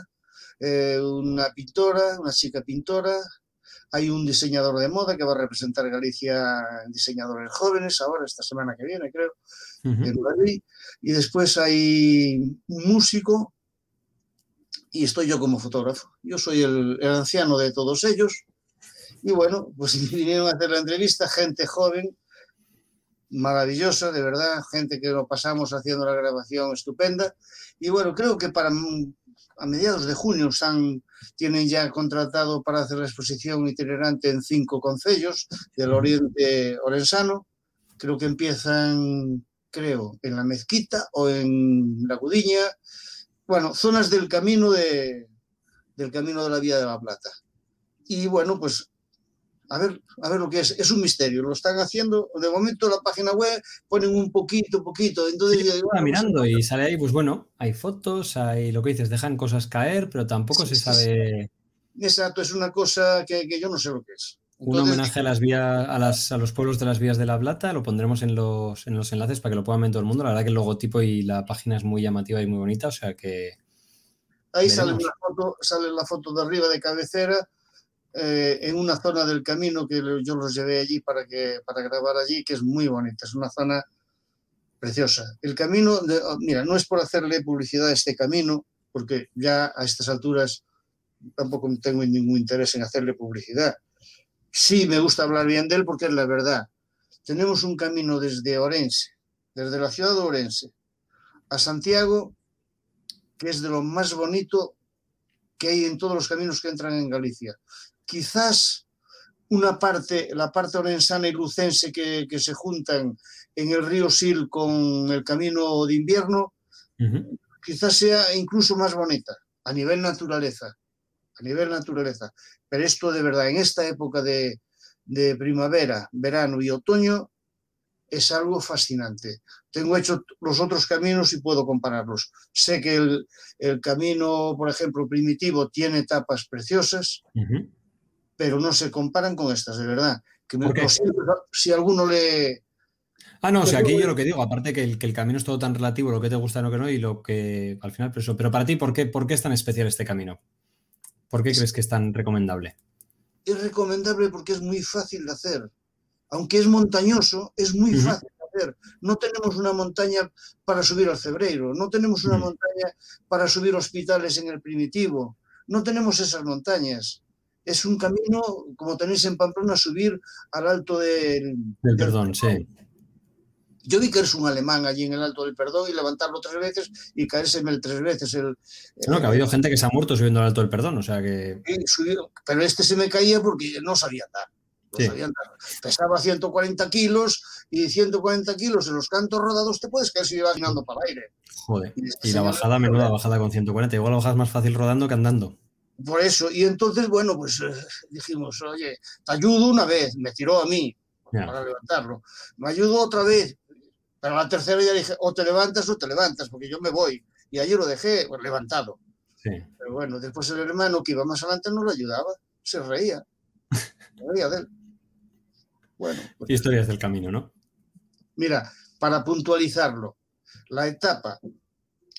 eh, una pintora, una chica pintora, hay un diseñador de moda que va a representar Galicia en diseñadores jóvenes ahora, esta semana que viene, creo, en Madrid. Y después hay un músico y estoy yo como fotógrafo. Yo soy el anciano de todos ellos y bueno, pues (laughs) vinieron a hacer la entrevista, gente joven, maravillosa, de verdad, gente que lo pasamos haciendo la grabación estupenda. Y bueno, creo que para a mediados de junio están, tienen ya contratado para hacer la exposición itinerante en cinco concellos del oriente orensano. Creo que empiezan, creo, en la Mezquita o en la Gudiña. Bueno, zonas del camino de, del camino de la Vía de la Plata. Y bueno, pues a ver, a ver lo que es. Es un misterio. Lo están haciendo. De momento la página web ponen un poquito, poquito. Entonces sí, mirando y sale ahí, pues bueno, hay fotos, hay lo que dices, dejan cosas caer, pero tampoco se sabe. Exacto, es una cosa que, yo no sé lo que es. un homenaje a las vías, a, las, a los pueblos de las vías de la Plata, lo pondremos en los, en los enlaces para que lo puedan ver todo el mundo. La verdad que el logotipo y la página es muy llamativa y muy bonita, o sea que. Ahí sale, una foto, sale la foto de arriba de cabecera eh, en una zona del camino que yo los llevé allí para, que, para grabar allí, que es muy bonita, es una zona preciosa. El camino, oh, mira, no es por hacerle publicidad a este camino, porque ya a estas alturas tampoco tengo ningún interés en hacerle publicidad. Sí me gusta hablar bien de él porque es la verdad. Tenemos un camino desde Orense, desde la ciudad de Orense, a Santiago, que es de lo más bonito que hay en todos los caminos que entran en Galicia. Quizás una parte, la parte orensana y lucense que, que se juntan en el río Sil con el camino de invierno, uh -huh. quizás sea incluso más bonita a nivel naturaleza, a nivel naturaleza. Pero esto de verdad, en esta época de, de primavera, verano y otoño, es algo fascinante. Tengo hecho los otros caminos y puedo compararlos. Sé que el, el camino, por ejemplo, primitivo tiene etapas preciosas, uh -huh. Pero no se comparan con estas, de verdad. Que me, si alguno le... Ah, no, o sea, aquí yo lo que digo, aparte que el, que el, camino es todo tan relativo, lo que te gusta, lo que no, y lo que al final, pero, eso, pero para ti, ¿por qué, ¿por qué es tan especial este camino? ¿Por qué crees que es tan recomendable? Es recomendable porque es muy fácil de hacer aunque es montañoso, es muy fácil de hacer. No tenemos una montaña para subir al Cebreiro, no tenemos una montaña para subir hospitales en el primitivo, no tenemos esas montañas. Es un camino, como tenéis en Pamplona, subir al alto del, del perdón, del sí. Yo vi que eres un alemán allí en el Alto del Perdón y levantarlo tres veces y caérseme el tres veces. El, el, no, que ha habido gente que se ha muerto subiendo al Alto del Perdón, o sea que... Pero este se me caía porque no sabía andar. Sí. Pesaba 140 kilos y 140 kilos en los cantos rodados te puedes caer si llevas mirando para el aire. Joder. Y, y la bajada, menuda bajada con 140. Igual la bajada es más fácil rodando que andando. Por eso. Y entonces, bueno, pues eh, dijimos, oye, te ayudo una vez. Me tiró a mí yeah. para levantarlo. Me ayudo otra vez. Pero la tercera ya dije, o te levantas o te levantas, porque yo me voy. Y allí lo dejé pues, levantado. Sí. Pero bueno, después el hermano que iba más adelante no lo ayudaba. Se reía. (laughs) Se reía de él. Bueno, pues, historias del camino, ¿no? Mira, para puntualizarlo, la etapa,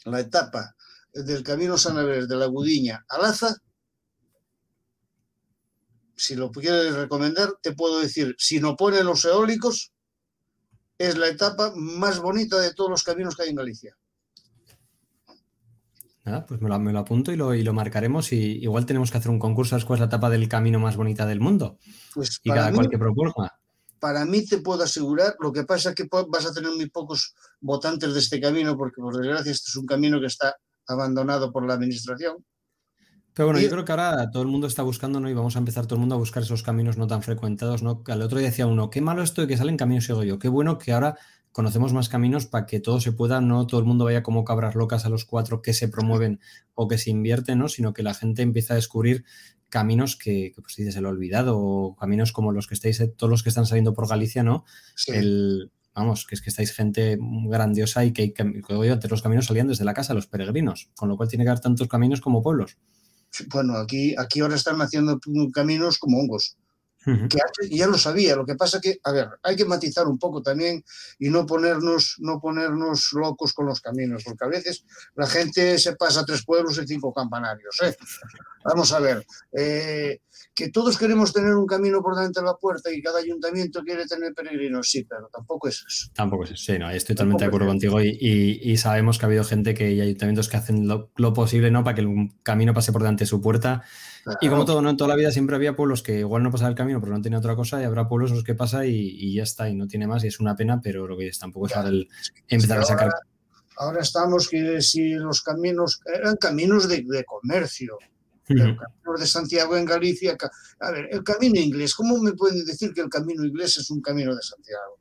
la etapa del camino San Andrés de la Gudiña a Laza, si lo quieres recomendar, te puedo decir, si no ponen los eólicos, es la etapa más bonita de todos los caminos que hay en Galicia. Nada, pues me lo, me lo apunto y lo, y lo, marcaremos. Y igual tenemos que hacer un concurso, ¿cuál es la etapa del camino más bonita del mundo? Pues y cada mí, cual que proponga para mí te puedo asegurar, lo que pasa es que vas a tener muy pocos votantes de este camino, porque por desgracia este es un camino que está abandonado por la administración. Pero bueno, y... yo creo que ahora todo el mundo está buscando, ¿no? Y vamos a empezar todo el mundo a buscar esos caminos no tan frecuentados, ¿no? Al otro día decía uno, qué malo esto de que salen caminos sigo yo, qué bueno que ahora conocemos más caminos para que todo se pueda, no todo el mundo vaya como cabras locas a los cuatro que se promueven o que se invierten, ¿no? Sino que la gente empieza a descubrir caminos que, que pues dices el olvidado, o caminos como los que estáis, todos los que están saliendo por Galicia, ¿no? Sí. El, vamos, que es que estáis gente grandiosa y que, que, que antes los caminos salían desde la casa, los peregrinos, con lo cual tiene que haber tantos caminos como pueblos. Bueno, aquí, aquí ahora están haciendo caminos como hongos. Uh -huh. que ya lo sabía, lo que pasa que, a ver, hay que matizar un poco también y no ponernos, no ponernos locos con los caminos, porque a veces la gente se pasa tres pueblos y cinco campanarios. ¿eh? (laughs) Vamos a ver, eh, que todos queremos tener un camino por delante de la puerta y cada ayuntamiento quiere tener peregrinos, sí, pero tampoco es eso. Tampoco es eso, sí, no, estoy totalmente de acuerdo contigo y, y, y, sabemos que ha habido gente que y ayuntamientos que hacen lo, lo posible ¿no? para que el camino pase por delante de su puerta Claro. Y como todo, ¿no? En toda la vida siempre había pueblos que igual no pasaba el camino porque no tenía otra cosa y habrá pueblos en los que pasa y, y, ya está, y no tiene más y es una pena, pero lo que es tampoco es el empezar a sacar. Ahora estamos que si los caminos eran caminos de, de comercio, el camino de Santiago en Galicia, a ver, el camino inglés, ¿cómo me pueden decir que el camino inglés es un camino de Santiago?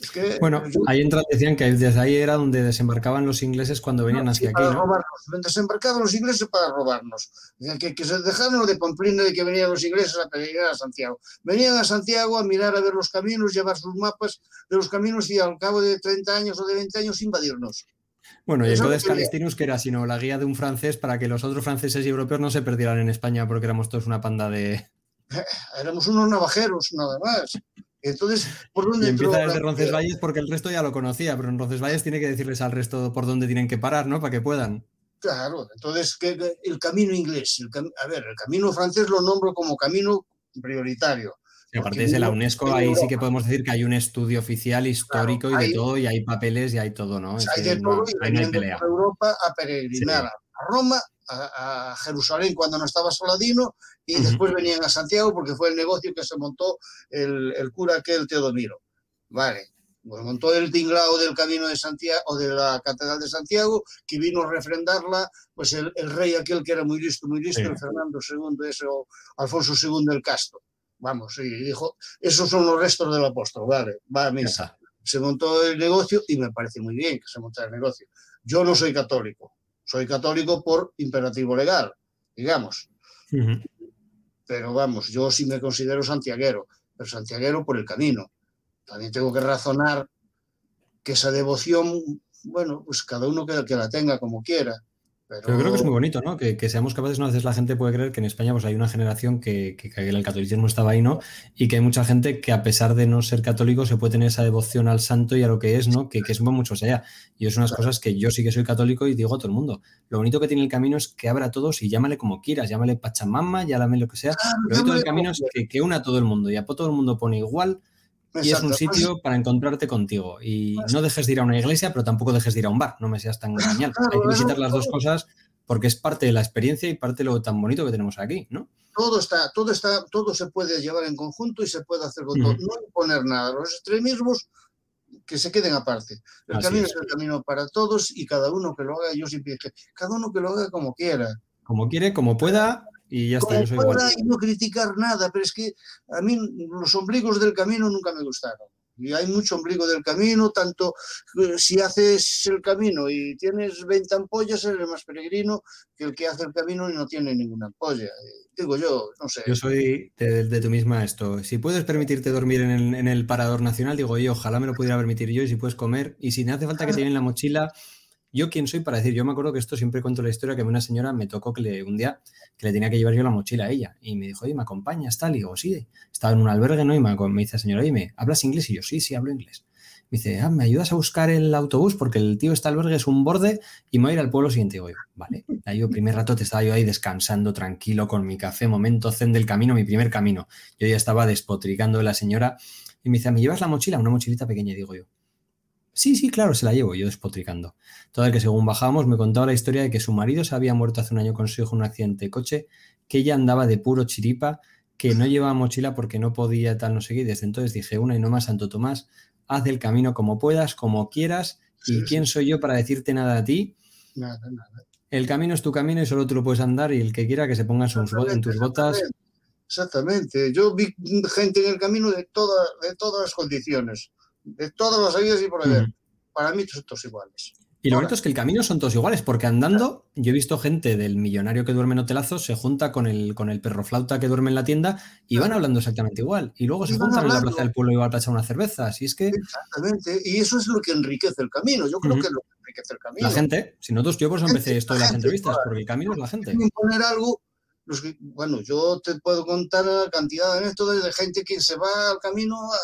Es que, bueno, yo, ahí entra, decían que desde ahí era donde desembarcaban los ingleses cuando venían no, hacia para aquí. ¿no? Robarnos. Desembarcaban los ingleses para robarnos. Que, que se dejaron de Pamplina de que venían los ingleses a peregrinar a Santiago. Venían a Santiago a mirar a ver los caminos, llevar sus mapas de los caminos y al cabo de 30 años o de 20 años invadirnos. Bueno, y el Codex Calistinus, que era sino la guía de un francés para que los otros franceses y europeos no se perdieran en España porque éramos todos una panda de. (laughs) Éramos unos navajeros, nada más. Entonces, ¿por dónde y empieza desde Roncesvalles porque el resto ya lo conocía, pero en Roncesvalles tiene que decirles al resto por dónde tienen que parar, ¿no? Para que puedan. Claro, entonces ¿qué, el camino inglés, el cam a ver, el camino francés lo nombro como camino prioritario, Y aparte de la UNESCO, ahí sí que podemos decir que hay un estudio oficial histórico y de todo, y hay papeles y hay todo, ¿no? hay de todo y hay pelea. Europa a peregrinar a Roma, a, Jerusalén cuando no estaba Soladino, y después venían a Santiago porque fue el negocio que se montó el, el cura aquel Teodomiro. Vale, pues montó el tinglao del camino de Santiago o de la Catedral de Santiago, que vino a refrendarla, pues el, rey aquel que era muy listo, muy listo, el Fernando II, ese, o Alfonso II el Casto. Vamos, y dijo, esos son los restos del apóstol, vale, va a misa. Se montó el negocio y me parece muy bien que se monte el negocio. Yo no soy católico, soy católico por imperativo legal, digamos. Pero vamos, yo sí me considero santiaguero, pero santiaguero por el camino también tengo que razonar que esa devoción, bueno, pues cada uno que, que la tenga como quiera. Pero... creo que es muy bonito, ¿no? Que, seamos capaces, ¿no? A veces la gente puede creer que en España pues hay una generación que, que, el catolicismo estaba ahí, ¿no? Y que hay mucha gente que a pesar de no ser católico se puede tener esa devoción al santo y a lo que es, ¿no? Que, que es mucho allá. Y es unas cosas que yo sí que soy católico y digo a todo el mundo. Lo bonito que tiene el camino es que abra a todos y llámale como quieras, llámale Pachamama, llámale lo que sea. lo bonito del camino es que, que una a todo el mundo y a todo el mundo pone igual y es un sitio para encontrarte contigo. Y no dejes de ir a una iglesia, pero tampoco dejes de ir a un bar, no me seas tan (laughs) genial. Hay que visitar las dos cosas porque es parte de la experiencia y parte de lo tan bonito que tenemos aquí, ¿no? Todo está, todo está, todo se puede llevar en conjunto y se puede hacer con todo. No imponer nada. Los extremismos que se queden aparte. El camino es. el camino para todos y cada uno que lo haga, yo siempre dije, cada uno que lo haga como quiera. Como quiere, como pueda, y ya está, yo soy igual. Y no criticar nada, pero es que a mí los ombligos del camino nunca me gustaron. Y hay mucho ombligo del camino, tanto eh, si haces el camino y tienes 20 ampollas, eres más peregrino que el que hace el camino y no tiene ninguna ampolla. Eh, digo yo, no sé. Yo soy de, tu misma esto. Si puedes permitirte dormir en el, en el, parador nacional, digo yo, ojalá me lo pudiera permitir yo y si puedes comer. Y si no hace falta que te (laughs) lleven la mochila, yo quién soy para decir, yo me acuerdo que esto siempre cuento la historia que una señora me tocó que le, un día que le tenía que llevar yo la mochila a ella y me dijo, oye, ¿me acompañas tal? Y digo, sí, estaba en un albergue, ¿no? Y me, me dice, señora, oye, ¿hablas inglés? Y yo, sí, sí, hablo inglés. Me dice, ah, ¿me ayudas a buscar el autobús? Porque el tío está albergue, es un borde y me voy a ir al pueblo siguiente. Digo, vale. Ahí yo, primer rato, te estaba yo ahí descansando, tranquilo, con mi café, momento zen del camino, mi primer camino. Yo ya estaba despotricando de la señora y me dice, ¿me llevas la mochila? Una mochilita pequeña, digo yo. Sí, sí, claro, se la llevo, yo despotricando. Todo el que según bajamos me contaba la historia de que su marido se había muerto hace un año con su hijo en un accidente de coche, que ella andaba de puro chiripa, que no llevaba mochila porque no podía tal, no sé qué. Desde entonces dije, una y no más, Santo Tomás, haz el camino como puedas, como quieras, y quién soy yo para decirte nada a ti. Nada, nada. El camino es tu camino y solo tú lo puedes andar y el que quiera que se ponga en tus botas. Exactamente. Yo vi gente en el camino de, toda, de todas las condiciones de todas las ayudas y por haber. Para mí son todos iguales. Y lo bonito es que el camino son todos iguales, porque andando, yo he visto gente del millonario que duerme en hotelazos, se junta con el, con el perro flauta que duerme en la tienda y van hablando exactamente igual. Y luego se juntan en la plaza del pueblo y van a echar una cerveza. Así es que. Exactamente. Y eso es lo que enriquece el camino. Yo creo que es lo que enriquece el camino. La gente, si nosotros, yo pues empecé esto de las entrevistas, porque el camino es la gente. Poner algo. bueno, yo te puedo contar la cantidad de esto de gente que se va al camino a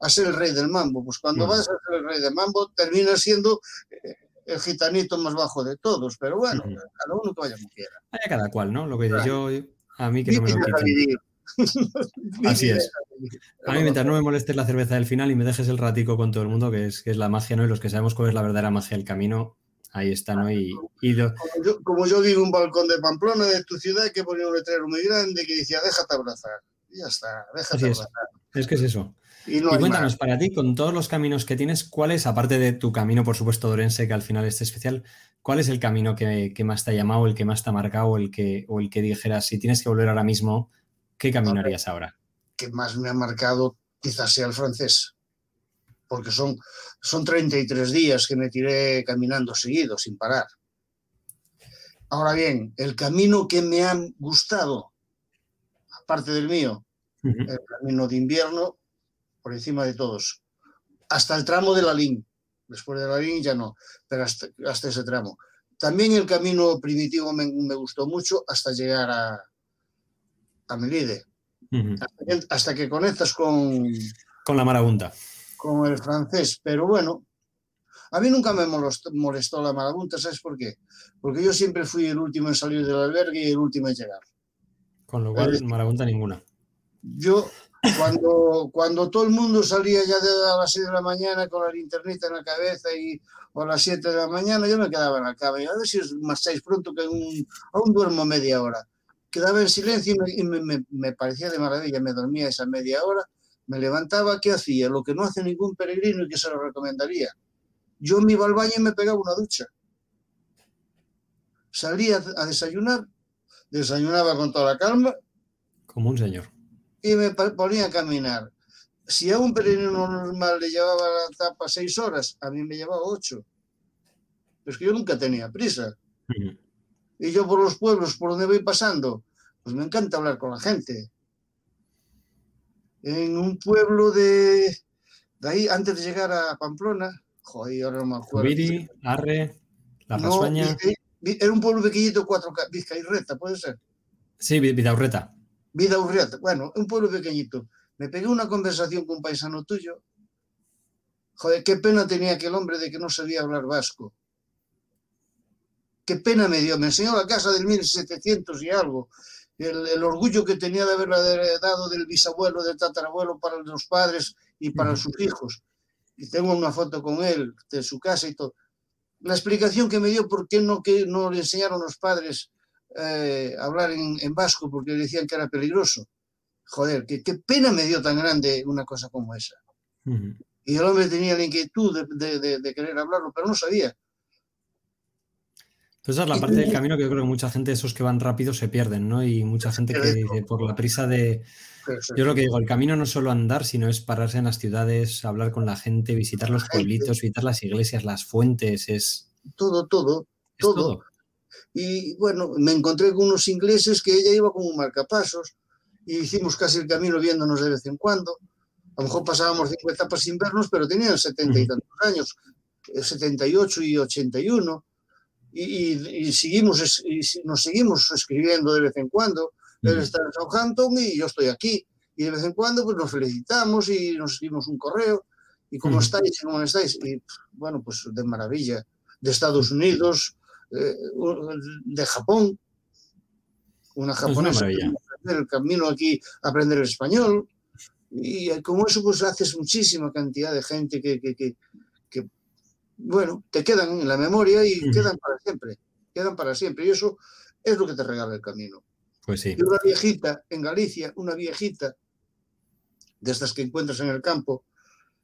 a ser el rey del mambo. Pues cuando vas a ser el rey del mambo, termina siendo eh, el gitanito más bajo de todos. Pero bueno, cada uno que vaya como quiera. Cada cual, ¿no? Lo que dices yo, a mí que no me lo quiten. (laughs) Así es. A mí, mientras no me molestes la cerveza del final y me dejes el ratico con todo el mundo, que es, que es la magia, ¿no? Y los que sabemos cuál es la verdadera magia del camino, ahí está, ¿no? Y, como, yo, vi un balcón de Pamplona, de tu ciudad, que ponía un letrero muy grande que decía, déjate abrazar. Y ya está, déjate abrazar. es que es eso. Y, cuéntanos, para ti, con todos los caminos que tienes, ¿cuál es, aparte de tu camino, por supuesto, Dorense, que al final es especial, cuál es el camino que, más te ha llamado, el que más te ha marcado, el que, o el que dijeras, si tienes que volver ahora mismo, ¿qué camino harías ahora? Que más me ha marcado quizás sea el francés, porque son, son 33 días que me tiré caminando seguido, sin parar. Ahora bien, el camino que me ha gustado, aparte del mío, el camino de invierno, por encima de todos. Hasta el tramo de la LIN. Después de la LIN ya no, pero hasta, ese tramo. También el camino primitivo me, gustó mucho hasta llegar a, a Melide. hasta, que, conectas con... Con la marabunta. Con el francés. Pero bueno, a mí nunca me molestó, la marabunta, ¿sabes por qué? Porque yo siempre fui el último en salir del albergue y el último en llegar. Con lo cual, marabunta ninguna. Yo Cuando, cuando todo el mundo salía ya de a las 6 de la mañana con la linternita en la cabeza y o a las 7 de la mañana, yo me quedaba en la cama. Y a ver si más seis pronto que un, aún duermo media hora. Quedaba en silencio y me, me, me parecía de maravilla. Me dormía esa media hora, me levantaba, ¿qué hacía? Lo que no hace ningún peregrino y que se lo recomendaría. Yo me iba al baño y me pegaba una ducha. Salía a desayunar, desayunaba con toda la calma. Como un señor. Y me ponía a caminar. Si a un peregrino normal le llevaba la tapa seis horas, a mí me llevaba ocho. Pero es que yo nunca tenía prisa. Y yo por los pueblos por donde voy pasando, pues me encanta hablar con la gente. En un pueblo de, de ahí, antes de llegar a Pamplona, joder, ahora no me acuerdo. Viri, Arre, La. No, era un pueblo pequeñito, cuatro, Vizcairreta, ¿puede ser? Sí, Vidaurreta. Vidaurreta, bueno, un pueblo pequeñito. Me pegué una conversación con un paisano tuyo. Joder, qué pena tenía aquel hombre de que no sabía hablar vasco. Qué pena me dio. Me enseñó la casa del 1700 y algo. El, el orgullo que tenía de haberla dado del bisabuelo, del tatarabuelo para los padres y para sus hijos. Y tengo una foto con él, de su casa y todo. La explicación que me dio por qué no, que no le enseñaron los padres eh, hablar en, en, vasco, porque decían que era peligroso. Joder, qué, pena me dio tan grande una cosa como esa. Uh -huh. Y el hombre tenía la inquietud de, de, de, de, querer hablarlo, pero no sabía. Entonces, esa es la parte del camino que yo creo que mucha gente, esos que van rápido, se pierden, ¿no? Y mucha gente que por la prisa de. Yo lo que digo, el camino no es solo andar, sino es pararse en las ciudades, hablar con la gente, visitar los pueblitos, visitar las iglesias, las fuentes, es. Todo, todo. todo. Y bueno, me encontré con unos ingleses que ella iba como un marcapasos y hicimos casi el camino viéndonos de vez en cuando. A lo mejor pasábamos cinco etapas sin vernos, pero tenían 70 y tantos años, 78 y 81. Y, y, y seguimos, y nos seguimos escribiendo de vez en cuando. Él está en Southampton y yo estoy aquí. Y de vez en cuando pues nos felicitamos y nos escribimos un correo. ¿Y cómo estáis? ¿Cómo estáis? Y bueno, pues de maravilla. De Estados Unidos, eh, de Japón. Una japonesa. Es una el camino aquí a aprender el español. Y como eso, pues haces muchísima cantidad de gente que, que, que, que bueno, te quedan en la memoria y uh -huh. quedan para siempre. Quedan para siempre. Y eso es lo que te regala el camino. Pues sí. Y una viejita en Galicia, una viejita de estas que encuentras en el campo,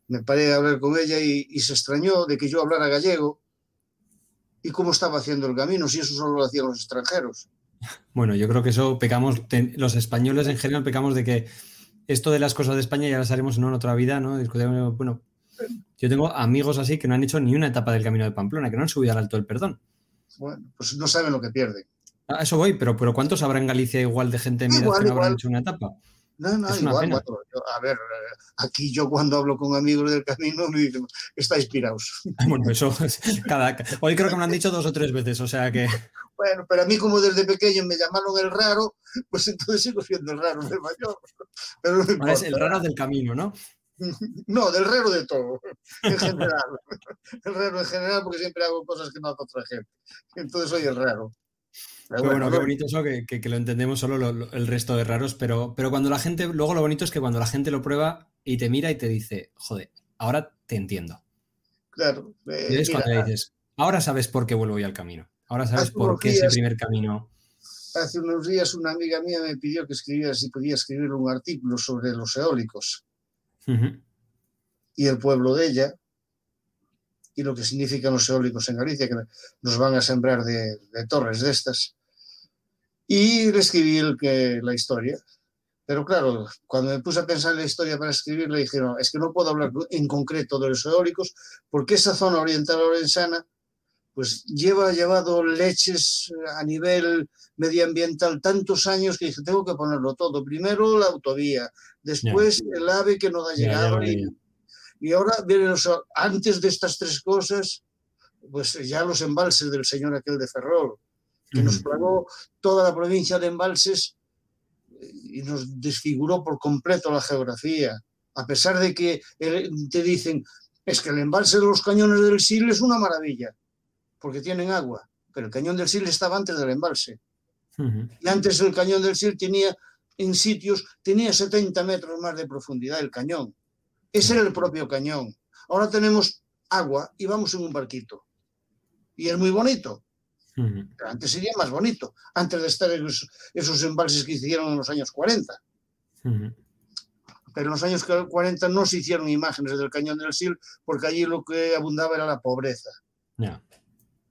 me paré a hablar con ella y, y, se extrañó de que yo hablara gallego y cómo estaba haciendo el camino, si eso solo lo hacían los extranjeros. Bueno, yo creo que eso pecamos, los españoles en general pecamos de que esto de las cosas de España ya las haremos en otra vida, ¿no? Discutimos, bueno, yo tengo amigos así que no han hecho ni una etapa del camino de Pamplona, que no han subido al alto del perdón. Bueno, pues no saben lo que pierden. A eso voy, pero, pero ¿cuántos habrá en Galicia igual de gente igual, que no igual. habrán hecho una etapa? No, no, igual. Bueno, yo, a ver, aquí yo cuando hablo con amigos del camino me dicen, está inspirados. (laughs) Bueno, eso es cada. Hoy creo que me lo han dicho dos o tres veces, o sea que. (laughs) Bueno, pero a mí, como desde pequeño me llamaron el raro, pues entonces sigo siendo el raro del mayor. Pero no es el raro del camino, ¿no? (laughs) No, del raro de todo, en general. El raro en general, porque siempre hago cosas que no hace otra gente. Entonces soy el raro. Pero bueno, qué bonito eso, que, que, que lo entendemos solo lo, lo, el resto de raros, pero, pero cuando la gente, luego lo bonito es que cuando la gente lo prueba y te mira y te dice, joder, ahora te entiendo. Claro. Eh, y es mira, cuando le dices, ahora sabes por qué vuelvo yo al camino, ahora sabes por qué días, ese primer camino. Hace unos días una amiga mía me pidió que escribiera si podía escribir un artículo sobre los eólicos uh -huh. y el pueblo de ella y lo que significan los eólicos en Galicia, que nos van a sembrar de, de torres de estas. Y le escribí el que, la historia. Pero claro, cuando me puse a pensar en la historia para escribir, le dije, no, es que no puedo hablar en concreto de los eólicos, porque esa zona oriental orensana pues lleva llevado leches a nivel medioambiental tantos años que dije, tengo que ponerlo todo. Primero la autovía, después yeah. el ave que no da llegada. Yeah, yeah, y ahora vienen los, antes de estas tres cosas, pues ya los embalses del señor aquel de Ferrol, que mm. nos plagó toda la provincia de embalses y nos desfiguró por completo la geografía. A pesar de que te dicen, es que el embalse de los cañones del Sil es una maravilla, porque tienen agua, pero el cañón del Sil estaba antes del embalse. Uh -huh. Y antes el cañón del Sil tenía en sitios tenía 70 metros más de profundidad el cañón. Ese era el propio cañón. Ahora tenemos agua y vamos en un barquito. Y es muy bonito. antes sería más bonito, antes de estar en esos, embalses que hicieron en los años 40. Pero en los años 40 no se hicieron imágenes del cañón del Sil porque allí lo que abundaba era la pobreza.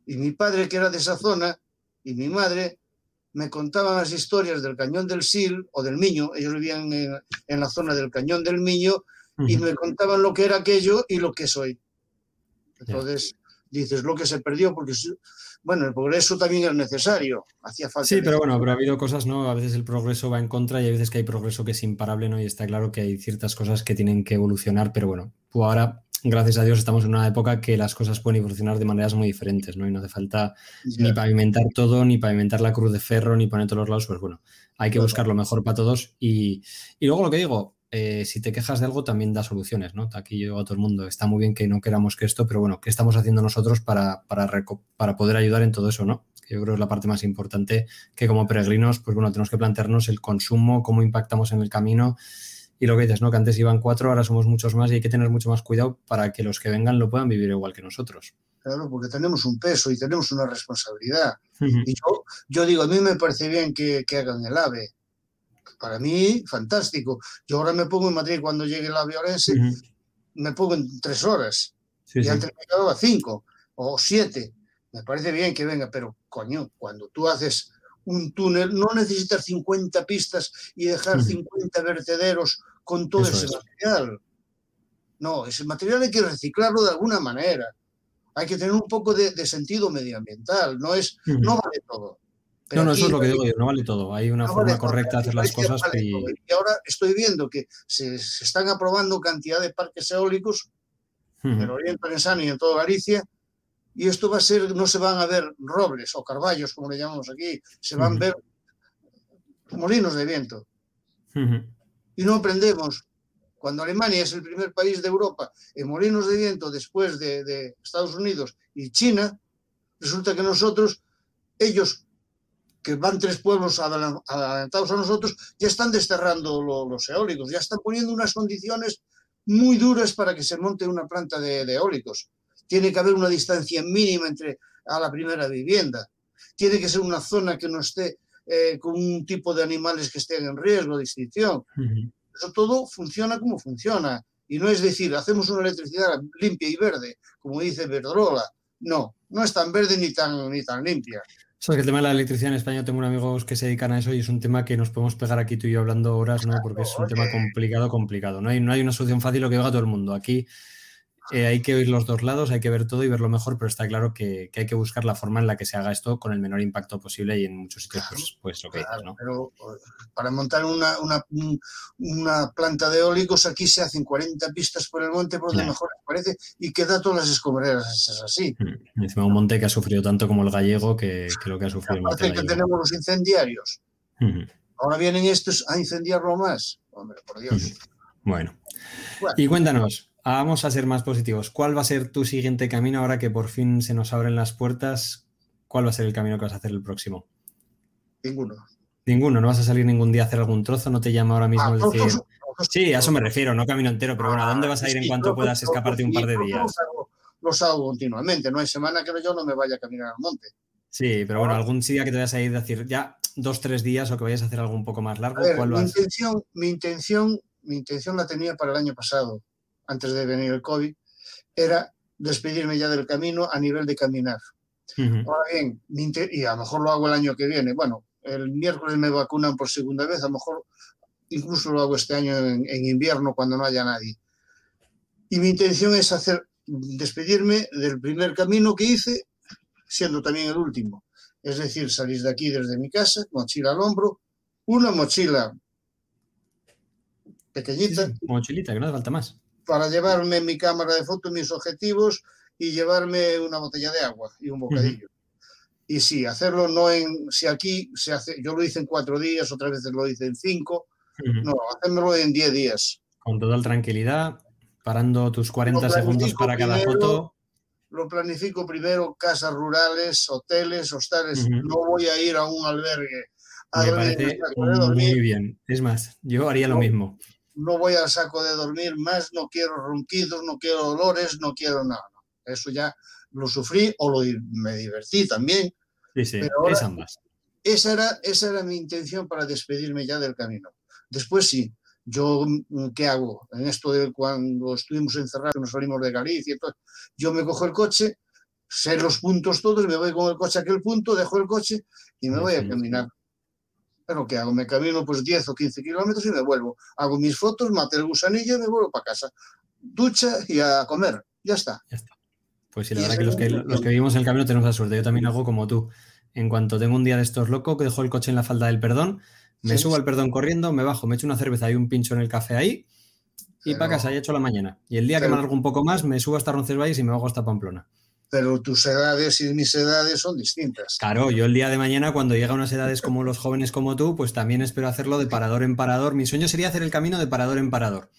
Y mi padre, que era de esa zona, y mi madre, me contaban las historias del cañón del Sil o del Miño. Ellos vivían en, la zona del cañón del Miño y me contaban lo que era aquello y lo que soy. Entonces, dices lo que se perdió porque bueno, el progreso también es necesario, hacía falta. Sí, pero bueno, pero ha habido cosas, ¿no? A veces el progreso va en contra y hay veces que hay progreso que es imparable, ¿no? Y está claro que hay ciertas cosas que tienen que evolucionar, pero bueno, pues ahora, gracias a Dios, estamos en una época que las cosas pueden evolucionar de maneras muy diferentes, ¿no? Y no hace falta ni pavimentar todo, ni pavimentar la cruz de ferro, ni poner todos los lados, pues bueno, hay que buscar lo mejor para todos. Y, y luego lo que digo, eh, si te quejas de algo también da soluciones, ¿no? Aquí yo a todo el mundo, está muy bien que no queramos que esto, pero bueno, ¿qué estamos haciendo nosotros para, para, para poder ayudar en todo eso, ¿no? Que yo creo que es la parte más importante que como peregrinos, pues bueno, tenemos que plantearnos el consumo, cómo impactamos en el camino y lo que dices, ¿no? Que antes iban cuatro, ahora somos muchos más y hay que tener mucho más cuidado para que los que vengan lo puedan vivir igual que nosotros. Claro, porque tenemos un peso y tenemos una responsabilidad. Y yo, yo digo, a mí me parece bien que, que hagan el AVE, para mí, fantástico. Yo ahora me pongo en Madrid cuando llegue la violencia, me pongo en tres horas. y antes me quedaba cinco o siete. Me parece bien que venga, pero coño, cuando tú haces un túnel, no necesitas 50 pistas y dejar 50 vertederos con todo ese material. No, ese material hay que reciclarlo de alguna manera. Hay que tener un poco de, sentido medioambiental. No es, no vale todo no, no, eso es lo que digo yo, no vale todo. Hay una forma correcta de hacer las cosas. y... ahora estoy viendo que se, están aprobando cantidad de parques eólicos en el Oriente Pensano y en toda Galicia, y esto va a ser, no se van a ver robles o carballos, como le llamamos aquí, se van a ver molinos de viento. Y no aprendemos. Cuando Alemania es el primer país de Europa en molinos de viento después de, de Estados Unidos y China, resulta que nosotros, ellos que van tres pueblos adelantados a nosotros, ya están desterrando los eólicos, ya están poniendo unas condiciones muy duras para que se monte una planta de, eólicos. Tiene que haber una distancia mínima entre a la primera vivienda. Tiene que ser una zona que no esté eh, con un tipo de animales que estén en riesgo de extinción. Eso todo funciona como funciona. Y no es decir, hacemos una electricidad limpia y verde, como dice Verdrola. No, no es tan verde ni tan, ni tan limpia. Sabes que el tema de la electricidad en España, tengo unos amigos que se dedican a eso y es un tema que nos podemos pegar aquí tú y yo hablando horas, ¿no? Porque es un tema complicado, complicado. No hay, no hay una solución fácil lo que haga todo el mundo. Aquí eh, hay que oír los dos lados, hay que ver todo y ver lo mejor, pero está claro que, hay que buscar la forma en la que se haga esto con el menor impacto posible y en muchos sitios, pues, pues lo que dices, ¿no? Pero para montar una, una, planta de eólicos aquí se hacen 40 pistas por el monte, por donde mejor parece, y queda todas las escombreras es así. Mm, encima un monte que ha sufrido tanto como el gallego que, lo que ha sufrido. Aparte que tenemos los incendiarios. Ahora vienen estos a incendiarlo más. Hombre, por Dios. bueno. Y cuéntanos, Vamos a ser más positivos. ¿Cuál va a ser tu siguiente camino ahora que por fin se nos abren las puertas? ¿Cuál va a ser el camino que vas a hacer el próximo? Ninguno. Ninguno, no vas a salir ningún día a hacer algún trozo, no te llama ahora mismo ah, decir. sí, a eso me refiero, no camino entero, pero bueno, ¿a dónde vas a ir en cuanto puedas escaparte un par de días? Los hago, continuamente, no hay semana que yo no me vaya a caminar al monte. Sí, pero bueno, algún día que te vayas a ir a decir ya dos, tres días o que vayas a hacer algo un poco más largo. ¿cuál mi, intención, mi intención, mi intención la tenía para el año pasado antes de venir el COVID, era despedirme ya del camino a nivel de caminar. Ahora bien, y a lo mejor lo hago el año que viene. Bueno, el miércoles me vacunan por segunda vez, a lo mejor incluso lo hago este año en, invierno cuando no haya nadie. Y mi intención es hacer, despedirme del primer camino que hice, siendo también el último. Es decir, salir de aquí desde mi casa, mochila al hombro, una mochila pequeñita. mochilita, que no hace falta más para llevarme mi cámara de foto, mis objetivos y llevarme una botella de agua y un bocadillo. Y sí, hacerlo no en, si aquí se hace, yo lo hice en cuatro días, otras veces lo hice en cinco, no, hacérmelo en diez días. Con total tranquilidad, parando tus 40 segundos para cada foto. Lo planifico primero, casas rurales, hoteles, hostales. No voy a ir a un albergue a Me parece muy bien. Es más, yo haría lo No. mismo. No voy al saco de dormir más, no quiero ronquidos, no quiero dolores, no quiero nada. no. Eso ya lo sufrí o lo me divertí también. Sí, sí, Pero ahora- es ambas. Esa era, esa era mi intención para despedirme ya del camino. Después sí, yo, mm, ¿qué hago? En esto de cuando estuvimos encerrados, nos salimos de Galicia, y todo, yo me cojo el coche, sé los puntos todos, me voy con el coche a aquel punto, dejo el coche y me voy a caminar. Pero ¿qué hago? Me camino pues 10 o 15 kilómetros y me vuelvo. Hago mis fotos, maté el gusanillo y me vuelvo para casa. Ducha y a comer. Ya está. Pues sí, la Y verdad que los, que los que vivimos en el camino tenemos la suerte. Yo también hago como tú. En cuanto tengo un día de estos loco, que dejo el coche en la falda del perdón, me Sí. subo al perdón corriendo, me bajo, me echo una cerveza y un pincho en el café ahí y para casa, ya he hecho la mañana. Y el día que me alargo un poco más, me subo hasta Roncesvalles y me bajo hasta Pamplona. Pero tus edades y mis edades son distintas. Claro, yo el día de mañana, cuando llega a unas edades como los jóvenes como tú, pues también espero hacerlo de parador en parador. Mi sueño sería hacer el camino de parador en parador.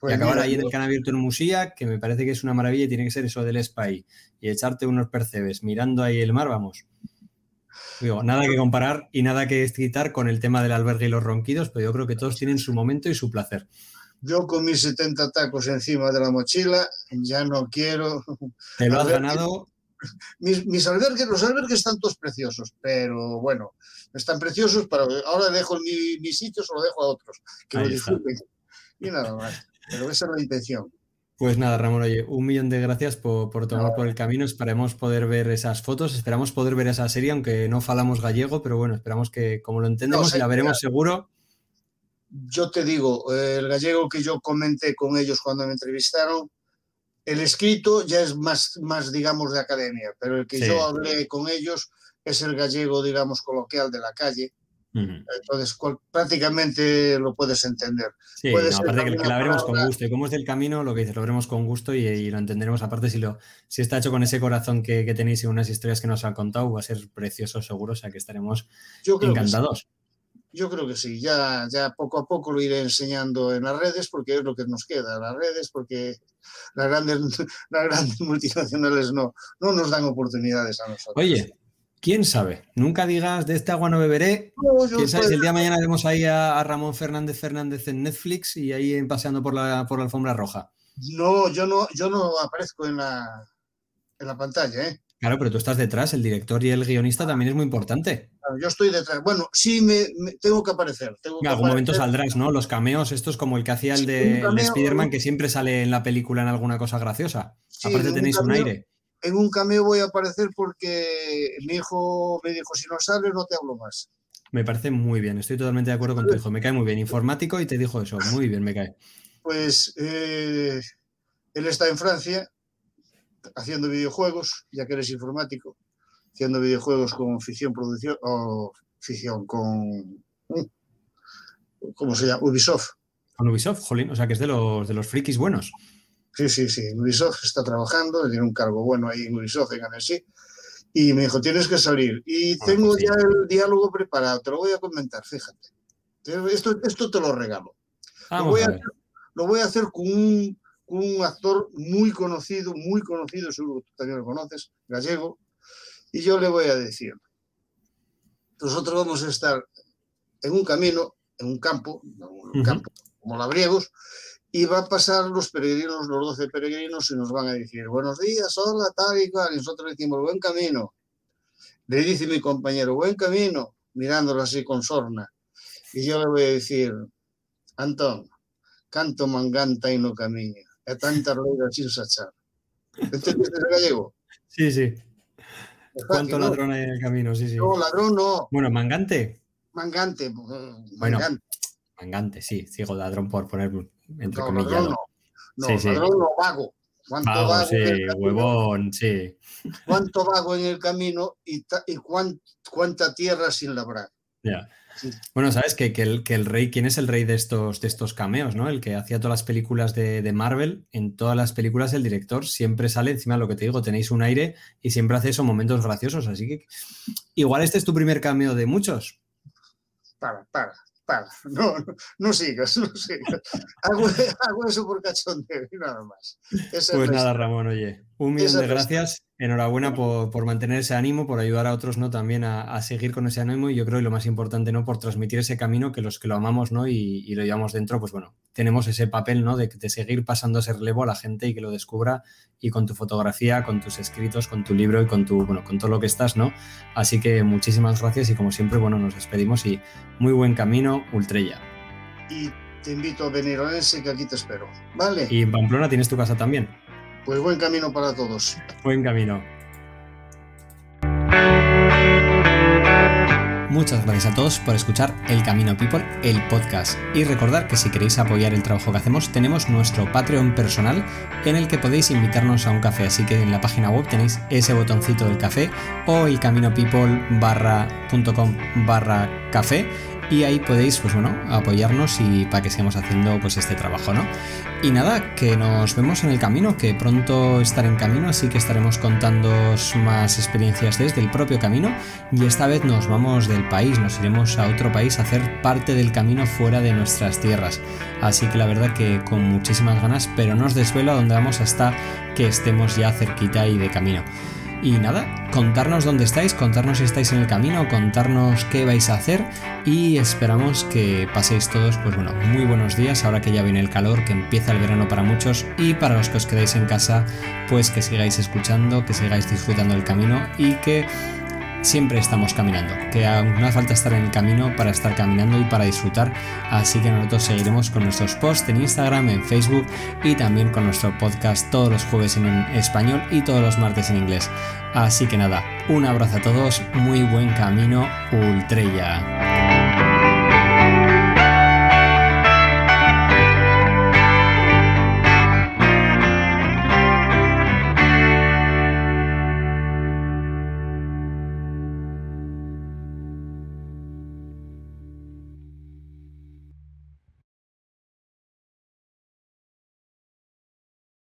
Pues y acabar mira, ahí en el can abierto en Musía, que me parece que es una maravilla y tiene que ser eso del ahí. Y echarte unos percebes mirando ahí el mar, vamos. Digo, nada que comparar y nada que quitar con el tema del albergue y los ronquidos, pero yo creo que todos tienen su momento y su placer. Yo con mis 70 tacos encima de la mochila ya no quiero. Te lo has ganado, Mis, mis albergues, los albergues están todos preciosos, pero bueno, están preciosos para. Ahora dejo mi, mi sitio, se lo dejo a otros, que lo está. disfruten. Y nada más. Pero esa es la intención. Pues nada, Ramón, oye, un millón de gracias por, por tomar por el camino. Esperemos poder ver esas fotos, esperamos poder ver esa serie, aunque no falamos gallego, pero bueno, esperamos que como lo entendemos No, y la veremos seguro. Yo te digo, eh, el gallego que yo comenté con ellos cuando me entrevistaron, el escrito ya es más, más digamos, de academia, pero el que Sí. yo hablé con ellos es el gallego, digamos, coloquial de la calle. Entonces, cual- prácticamente lo puedes entender. Sí, Puede no, ser aparte que, que la veremos con gusto. Y como es del camino, lo que dices, lo veremos con gusto y, y lo entenderemos. Aparte, si, lo, si está hecho con ese corazón que, que tenéis y unas historias que nos han contado, va a ser precioso, seguro. O sea que estaremos que sí. Yo creo que sí, ya, ya poco a poco lo iré enseñando en las redes porque es lo que nos queda, las redes, porque las grandes, (laughs) las grandes multinacionales no, no nos dan oportunidades a nosotros. Oye, quién sabe, nunca digas de este agua no beberé. No, Quién sabe, estoy- el día de mañana vemos ahí a, a Ramón Fernández Fernández en Netflix y ahí paseando por la, por la alfombra roja. no, yo no, yo no aparezco en la, en la pantalla, ¿eh? Claro, pero tú estás detrás, el director y el guionista también es muy importante. Claro, Yo estoy detrás. Bueno, sí me, me- tengo que aparecer. Tengo En que algún momento saldrás, ¿no? Los cameos, estos como el que hacía el Sí, de, de Spider-Man, que siempre sale en la película en alguna cosa graciosa. Sí, Aparte un tenéis un aire. En un cameo voy a aparecer porque mi hijo me dijo, si no sales no te hablo más. Me parece muy bien, estoy totalmente de acuerdo con tu hijo. Me cae muy bien, informático y te dijo eso, muy bien, me cae. Pues eh, él está en Francia haciendo videojuegos, ya que eres informático, haciendo videojuegos con ficción producción o ficción con mm, ¿cómo se llama? Ubisoft. Con Ubisoft, jolín, o sea que es de los, de los frikis buenos. Sí, sí, sí. Ubisoft está trabajando, tiene un cargo bueno ahí en Ubisoft, en Annecy. Y me dijo, tienes que salir. Y Ah, tengo pues sí. ya el diálogo preparado, te lo voy a comentar, fíjate. Te- Esto, esto te lo regalo. Vamos voy a. Lo voy a hacer con un, un actor muy conocido, muy conocido, seguro que tú también lo conoces, gallego. Y yo le voy a decir, nosotros vamos a estar en un camino, en un campo, en un campo como labriegos, y va a pasar los peregrinos, los 12 peregrinos, y nos van a decir, buenos días, hola, tal y cual, y nosotros decimos, buen camino. Le dice mi compañero, buen camino, mirándolo así con sorna. Y yo le voy a decir, Antón, canto manganta y no camina, e tanta reira sin sachar. ¿Entendiste el gallego? Sí, sí. Es ¿Cuánto fácil, ¿no? ladrón hay en el camino? Sí, sí. No, ladrón no, Bueno, mangante. mangante. eh, Bueno, mangante. Mangante, sí. Sigo ladrón por poner entre No, comillas. ladrón no. No, Sí, sí. ladrón no, vago. ¿Cuánto Vago, vago, sí, huevón, sí. cuánto vago en el camino y, y cuán- cuánta tierra sin labrar? Ya. Sí. Bueno, sabes que, que el, que el rey, ¿quién es el rey de estos, de estos cameos, ¿no? El que hacía todas las películas de, de Marvel, en todas las películas el director siempre sale, encima de lo que te digo, tenéis un aire y siempre hace esos momentos graciosos, así que igual este es tu primer cameo de muchos. Para, para, para. No, no, no sigas, no sigas. Hago, hago eso por cachondeo y nada más. Esa Pues nada, Ramón, oye, un millón Esa de gracias. Enhorabuena por, mantener ese ánimo, por ayudar a otros, ¿no? También a, seguir con ese ánimo y yo creo que lo más importante, ¿no? Por transmitir ese camino que los que lo amamos, ¿no? Y, lo llevamos dentro, pues bueno, tenemos ese papel, ¿no? De, de, seguir pasando ese relevo a la gente y que lo descubra y con tu fotografía, con tus escritos, con tu libro y con tu, bueno, con todo lo que estás, ¿no? Así que muchísimas gracias y como siempre, bueno, nos despedimos y muy buen camino, Ultrella. Y te invito a venir a Orense que aquí te espero, ¿vale? Y en Pamplona tienes tu casa también. Pues buen camino para todos. Buen camino. Muchas gracias a todos por escuchar El Camino People, el podcast. Y recordar que si queréis apoyar el trabajo que hacemos, tenemos nuestro Patreon personal en el que podéis invitarnos a un café. Así que en la página web tenéis ese botoncito del café o elcaminopeople.com barra café y ahí podéis, pues bueno, apoyarnos y para que sigamos haciendo pues este trabajo, ¿no? Y nada, que nos vemos en el camino, que pronto estaré en camino, así que estaremos contando más experiencias desde el propio camino y esta vez nos vamos del país, nos iremos a otro país a hacer parte del camino fuera de nuestras tierras. Así que la verdad que con muchísimas ganas, pero no os desvelo a dónde vamos hasta que estemos ya cerquita y de camino. Y nada, contarnos dónde estáis, contarnos si estáis en el camino, contarnos qué vais a hacer y esperamos que paséis todos, pues bueno, muy buenos días ahora que ya viene el calor, que empieza el verano para muchos y para los que os quedáis en casa, pues que sigáis escuchando, que sigáis disfrutando del camino y que siempre estamos caminando, que no hace falta estar en el camino para estar caminando y para disfrutar, así que nosotros seguiremos con nuestros posts en Instagram, en Facebook y también con nuestro podcast todos los jueves en español y todos los martes en inglés. Así que nada, un abrazo a todos, muy buen camino, Ultrella.